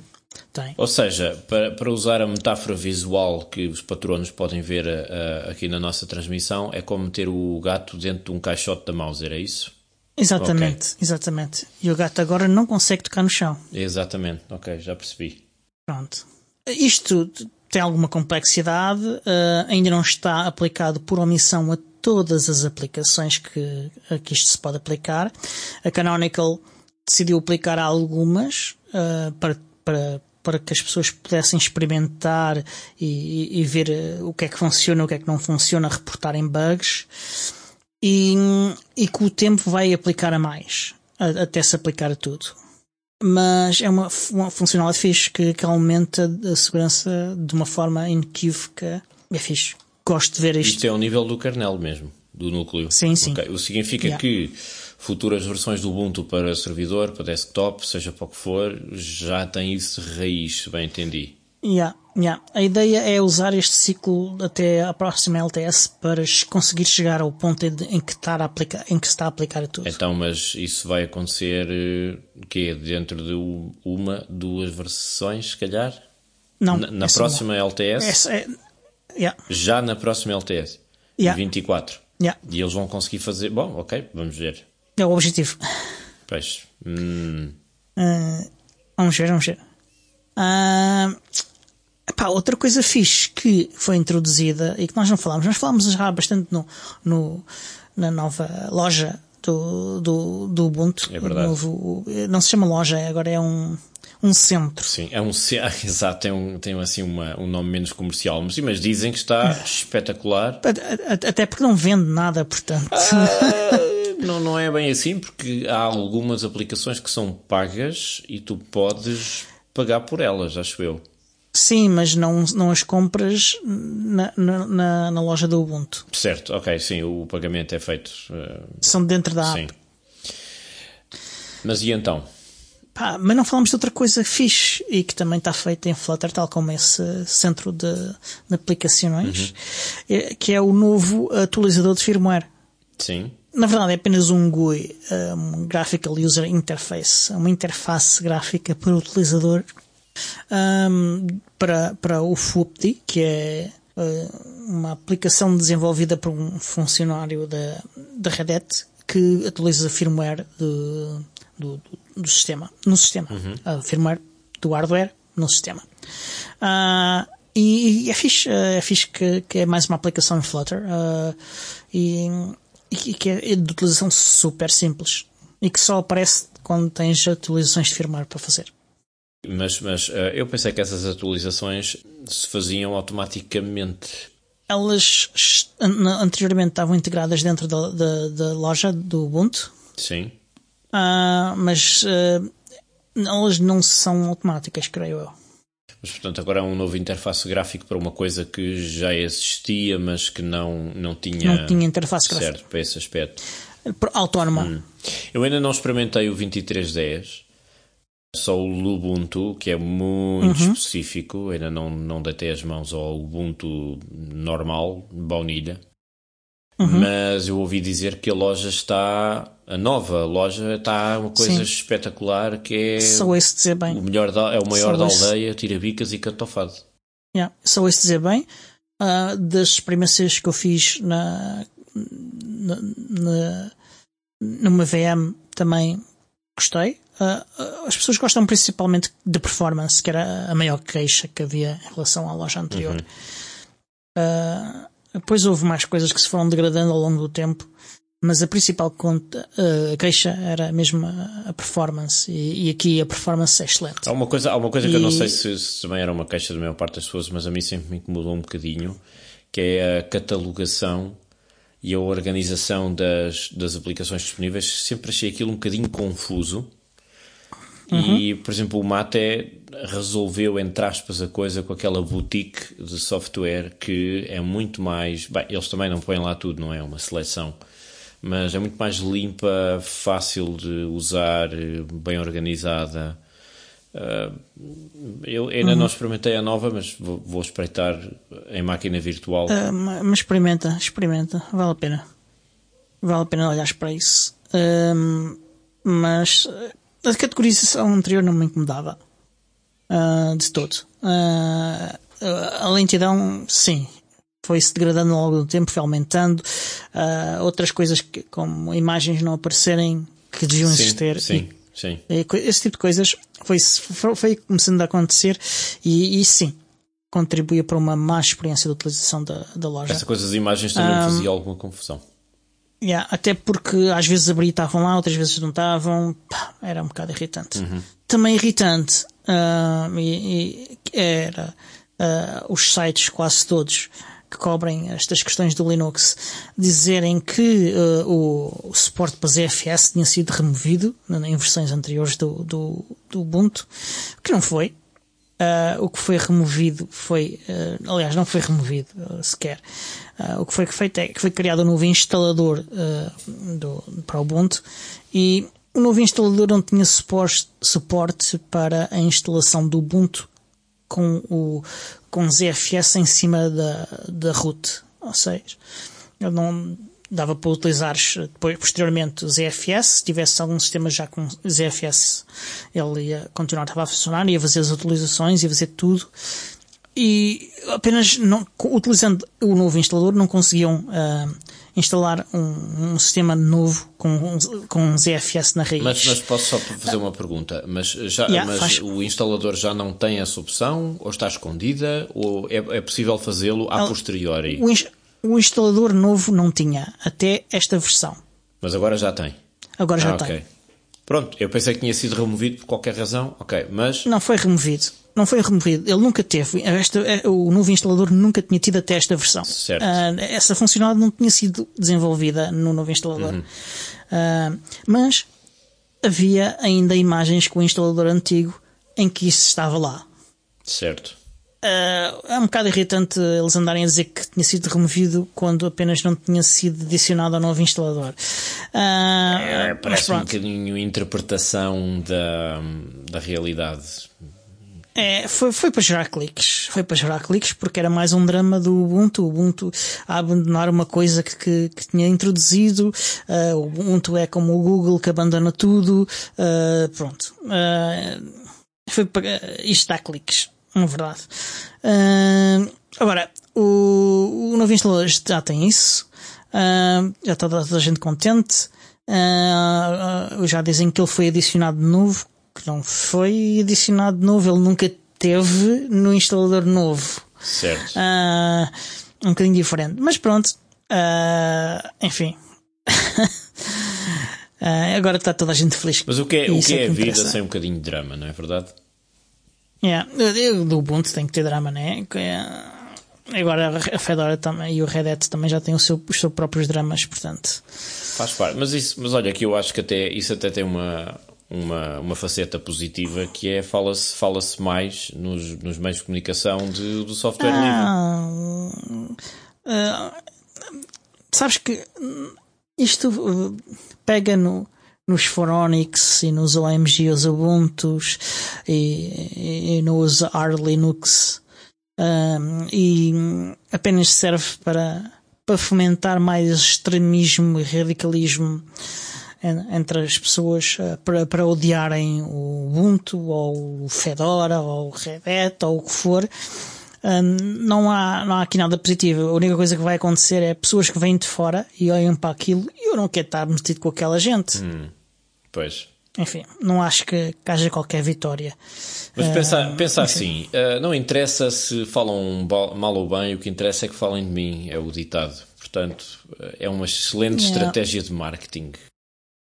tem. Ou seja, para, para usar a metáfora visual que os patronos podem ver ah, ah, aqui na nossa transmissão, é como meter o gato dentro de um caixote da Mauser, é isso? Exatamente, exatamente. E o gato agora não consegue tocar no chão. Exatamente, ok, já percebi. Pronto. Isto tem alguma complexidade, uh, ainda não está aplicado por omissão a todas as aplicações que, a que isto se pode aplicar. A Canonical decidiu aplicar algumas uh, para, para, para que as pessoas pudessem experimentar e, e, e ver o que é que funciona, o que é que não funciona, reportarem bugs. E, e com o tempo vai aplicar a mais, até se aplicar a tudo mas é uma, uma funcionalidade fixe que, que aumenta a segurança de uma forma inequívoca. É fixe. Gosto de ver isto. Isto é ao nível do kernel mesmo, do núcleo. Sim, sim. Okay. O que significa yeah. que futuras versões do Ubuntu para servidor, para desktop, seja para o que for, já tem isso de raiz, se bem entendi. Yeah, yeah. A ideia é usar este ciclo até a próxima LTS para conseguir chegar ao ponto em que, está a aplicar, em que se está a aplicar a tudo. Então, mas isso vai acontecer uh, que dentro de uma, duas versões, se calhar? Não. Na, na próxima. LTS? Essa é, yeah. Já na próxima LTS? Yeah. 24. Yeah. E eles vão conseguir fazer. Bom, ok, vamos ver. É o objetivo. Pois. Hum. Uh, vamos ver, vamos ver. Uh, Epá, outra coisa fixe que foi introduzida e que nós não falámos, nós falámos já bastante no, no na nova loja do, do, do Ubuntu. É verdade. Novo, não se chama loja, agora é um, um centro. Sim, é um exato, tem, um, tem assim uma, um nome menos comercial, mas, mas dizem que está espetacular. Até porque não vende nada, portanto. Ah, não, não é bem assim, porque há algumas aplicações que são pagas e tu podes pagar por elas, acho eu. Sim, mas não, não as compras na, na, na, loja do Ubuntu. Certo, ok, sim, o pagamento é feito. Uh... São dentro da sim. app. Mas e então? Pá, mas não falamos de outra coisa fixe e que também está feita em Flutter, tal como esse centro de, de aplicações, uhum. é, que é o novo atualizador de firmware. Sim. Na verdade é apenas um GUI, um Graphical User Interface, uma interface gráfica para o utilizador um, para, para o FUPTI, que é uh, uma aplicação desenvolvida por um funcionário da, da Red Hat que atualiza a firmware do, do, do, sistema, no sistema, uhum. a firmware do hardware no sistema. Uh, e, e, é fixe, uh, é fixe que, que, é mais uma aplicação em Flutter uh, e, e, que é de utilização super simples e que só aparece quando tens atualizações de firmware para fazer. Mas, mas uh, eu pensei que essas atualizações se faziam automaticamente. Elas anteriormente estavam integradas dentro da, da, da loja do Ubuntu. Sim. Uh, mas uh, elas não são automáticas, creio eu. Mas, portanto, agora é um novo interface gráfico para uma coisa que já existia, mas que não, não tinha. Não tinha interface gráfica. Certo, para esse aspecto. Autónoma. Hum. Eu ainda não experimentei o 2310 só o Lubuntu, que é muito uhum. específico, ainda não, não deitei as mãos ao Ubuntu normal, baunilha. Uhum. Mas eu ouvi dizer que a loja está, a nova loja está uma coisa Sim. espetacular que é só esse dizer bem. o melhor da, é o maior da esse... aldeia, tira bicas e catofado. Yeah. Só esse dizer bem. Uh, das experiências que eu fiz na, na, na numa VM também gostei. Uh, as pessoas gostam principalmente de performance, que era a maior queixa que havia em relação à loja anterior. Uhum. Uh, depois houve mais coisas que se foram degradando ao longo do tempo, mas a principal conta, uh, queixa era mesmo a, a performance, e, e, aqui a performance é excelente. Há uma coisa, há uma coisa e... que eu não sei se, se, também era uma queixa da maior parte das pessoas, mas a mim sempre me incomodou um bocadinho, que é a catalogação e a organização das, das aplicações disponíveis. Sempre achei aquilo um bocadinho confuso Uhum. E, por exemplo, o Mate resolveu, entre aspas, a coisa com aquela boutique de software que é muito mais. Bem, eles também não põem lá tudo, não é? Uma seleção. Mas é muito mais limpa, fácil de usar, bem organizada. Uh, eu ainda uhum. não experimentei a nova, mas vou, vou espreitar em máquina virtual. Uh, mas experimenta, experimenta, vale a pena. Vale a pena olhar para isso. Uh, mas a categorização anterior não me incomodava. Uh, de todo. Uh, a lentidão, sim. Foi-se degradando ao longo do tempo, foi aumentando. Uh, outras coisas que, como imagens não aparecerem que deviam existir. Sim, e, sim. esse tipo de coisas foi, foi, foi começando a acontecer e, e sim. contribuía para uma má experiência de utilização da, da loja. Essa coisa das imagens também um, fazia alguma confusão. Yeah, até porque às vezes abria e estavam lá, outras vezes não estavam. Era um bocado irritante. Uhum. Também irritante uh, e, e era uh, os sites quase todos que cobrem estas questões do Linux dizerem que uh, o, o, suporte para ZFS tinha sido removido em versões anteriores do, do, do Ubuntu, que não foi. O que foi removido foi, aliás, não foi removido uh, o que foi feito é que foi criado um novo instalador do, para o Ubuntu e o novo instalador não tinha suporte, suporte para a instalação do Ubuntu com o com ZFS em cima da, da root. Ou seja, ele não dava para utilizar depois, posteriormente ZFS. Se tivesse algum sistema já com ZFS, ele ia continuar a funcionar, ia fazer as atualizações, ia fazer tudo. E apenas não, utilizando o novo instalador não conseguiam uh, instalar um, um, sistema novo com, com ZFS na raiz. Mas, mas posso só fazer uma pergunta? Mas, já, yeah, mas o instalador já não tem essa opção? Ou está escondida? Ou é, é possível fazê-lo a posteriori? O, o, instalador novo não tinha até esta versão. Mas agora já tem? Agora já ah, tem. Okay. Pronto, eu pensei que tinha sido removido por qualquer razão. Ok, mas... Não foi removido não foi removido. Ele nunca teve. Esta, é, o novo instalador nunca tinha tido até esta versão. Certo. Uh, essa funcionalidade não tinha sido desenvolvida no novo instalador. Uhum. Uh, mas havia ainda imagens com o instalador antigo em que isso estava lá. Certo. Uh, é um bocado irritante eles andarem a dizer que tinha sido removido quando apenas não tinha sido adicionado ao novo instalador. Uh, é, parece um bocadinho interpretação da, da realidade. É, foi, foi para gerar cliques. Foi para gerar cliques porque era mais um drama do Ubuntu. O Ubuntu a abandonar uma coisa que, que, que tinha introduzido. Uh, o Ubuntu é como o Google que abandona tudo. Uh, pronto. Uh, foi para, isto dá cliques. Na verdade. agora, o, o novo instalador já tem isso. já está toda a gente contente. já dizem que ele foi adicionado de novo que não foi adicionado de novo, ele nunca teve no instalador novo. Certo. Uh, um bocadinho diferente. Mas pronto. Uh, enfim. uh, agora está toda a gente feliz. Mas o que é, o que é, é a vida sem um bocadinho de drama, não é verdade? Yeah. Do Ubuntu tem que ter drama, não é? Agora a Fedora também, e o Red Hat também já têm seu, os seus próprios dramas, portanto. Faz parte. Mas, isso, mas olha, que eu acho que até, isso até tem uma, uma, uma faceta positiva que é fala-se fala mais nos, nos meios de comunicação de, do software ah, livre. Uh, sabes que isto pega no, nos Phoronix e nos OMG, os Ubuntus e, e nos R Linux um, e apenas serve para, para fomentar mais extremismo e radicalismo entre as pessoas eh, para, para odiarem o Ubuntu ou o Fedora ou o Red Hat ou o que for. não há, não há aqui nada positivo. A única coisa que vai acontecer é pessoas que vêm de fora e olham para aquilo e eu não quero estar metido com aquela gente. Hum, pois. Enfim, não acho que, que haja qualquer vitória. Mas pensa, uh, pensa assim, uh, não interessa se falam mal ou bem, o que interessa é que falem de mim, é o ditado. Portanto, é uma excelente yeah. estratégia de marketing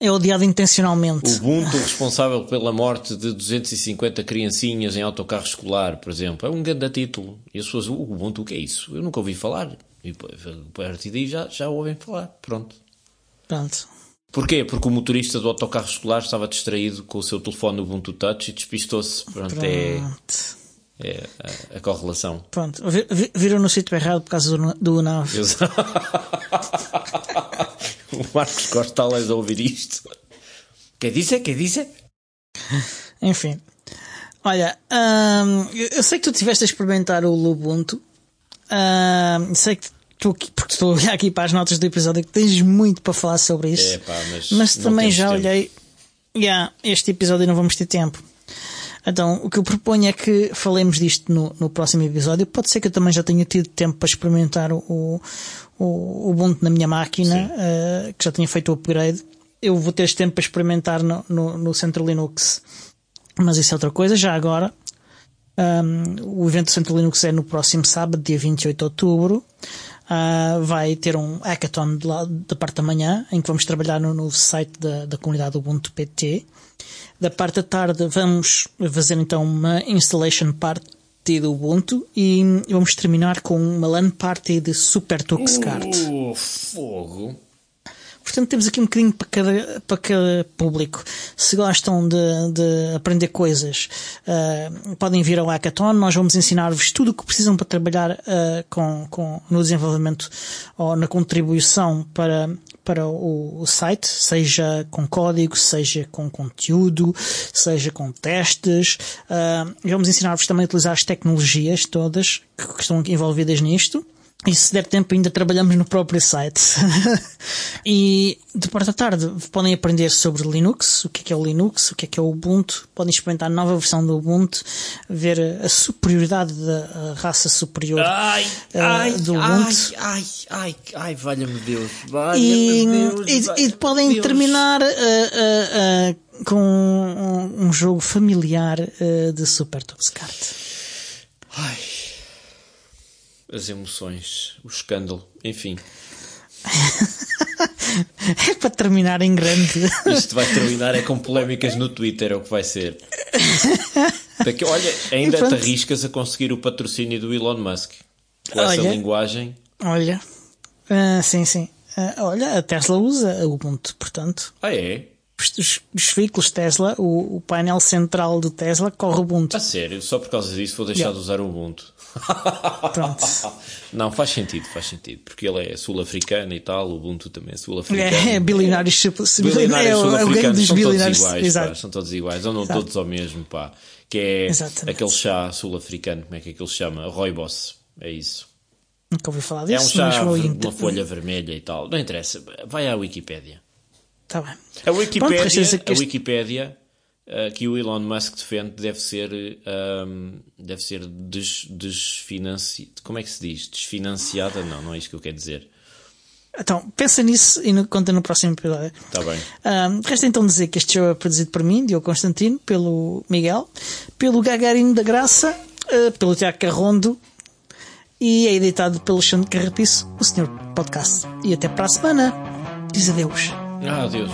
é odiado intencionalmente. O Ubuntu responsável pela morte de 250 criancinhas em autocarro escolar, por exemplo. É um grande título. E as pessoas, o Ubuntu, o que é isso? Eu nunca ouvi falar. E a partir daí já, já ouvem falar. Pronto. Pronto. Porquê? Porque o motorista do autocarro escolar estava distraído com o seu telefone Ubuntu Touch e despistou-se. Pronto, Pronto. é... É a, a, correlação. Pronto, viram no sítio errado por causa do, do NAV. Exato. Marcos Costales a ouvir isto. Que dizer? Que dizer? Enfim. Olha, hum, eu sei que tu estiveste a experimentar o Lubuntu. Hum, sei que tu, porque estou a olhar aqui para as notas do episódio, que tens muito para falar sobre isso. É, pá, mas, mas também já tempo. olhei. Yeah, este episódio não vamos ter tempo. Então, o que eu proponho é que falemos disto no, no próximo episódio. Pode ser que eu também já tenha tido tempo para experimentar o, o, Ubuntu na minha máquina, uh, que já tinha feito o upgrade. Eu vou ter este tempo para experimentar no, no, no Centro Linux. Mas isso é outra coisa. Já agora, Um, o evento do Centro Linux é no próximo sábado, dia 28 de outubro. Uh, vai ter um hackathon lá, da parte da manhã, em que vamos trabalhar no novo site da, da comunidade Ubuntu PT. Da parte da tarde vamos fazer então uma installation party do Ubuntu e vamos terminar com uma LAN party de Super Tuxcart. Uh, fogo! Portanto, temos aqui um bocadinho para cada, para cada público. Se gostam de, de aprender coisas, uh, podem vir ao Hackathon. Nós vamos ensinar-vos tudo o que precisam para trabalhar uh, com, com, no desenvolvimento ou na contribuição para, para o, o, site, seja com código, seja com conteúdo, seja com testes. Uh, vamos ensinar-vos também a utilizar as tecnologias todas que, que estão envolvidas nisto. E se der tempo ainda trabalhamos no próprio site. e de parte à tarde podem aprender sobre Linux, o que é, que é o Linux, o que é que é o Ubuntu, podem experimentar a nova versão do Ubuntu, ver a superioridade da raça superior ai, uh, ai, do Ubuntu. Ai, ai, ai, ai valha-me Deus, valha-me Deus. E, e podem Deus. terminar uh, uh, com um, um, jogo familiar de Super Tuxcart. Ai as emoções, o escândalo, enfim. é para terminar em grande. Isto vai terminar é com polémicas no Twitter, é o que vai ser. Daqui, olha, ainda te arriscas a conseguir o patrocínio do Elon Musk com olha, essa linguagem. Olha, uh, sim, sim. Uh, olha, a Tesla usa o Ubuntu, portanto. Ah, é? Os, os, veículos Tesla, o, o, painel central do Tesla corre Ubuntu. A sério? Só por causa disso vou deixar yeah. de usar o Ubuntu. Pronto. Não, faz sentido, faz sentido. Porque ele é sul-africano e tal, o Ubuntu também é sul-africano. É, é bilionários, bilionários é, sul-africanos dos são bilionários. todos iguais, pá, são todos iguais, andam Exato. todos ao mesmo, pá. Que é Exatamente. aquele chá sul-africano, como é que aquele se chama? Rooibos, é isso. Nunca ouvi falar É um disso, chá, mas vou uma folha vermelha e tal. Não interessa, vai à Wikipédia. Tá bem. A Wikipédia, Pronto, a Wikipédia uh, que o Elon Musk defende deve ser, um, deve ser des, desfinanci... Como é que se diz? Desfinanciada? Não, não é isto que eu quero dizer. Então, pensa nisso e no, conta no próximo episódio. Está bem. Um, resta então dizer que este show é produzido por mim, Diogo Constantino, pelo Miguel, pelo Gagarino da Graça, uh, pelo Tiago Carrondo e é editado pelo Alexandre Carrapiço, o Senhor Podcast. E até para a semana. Diz adeus. Ah, adeus.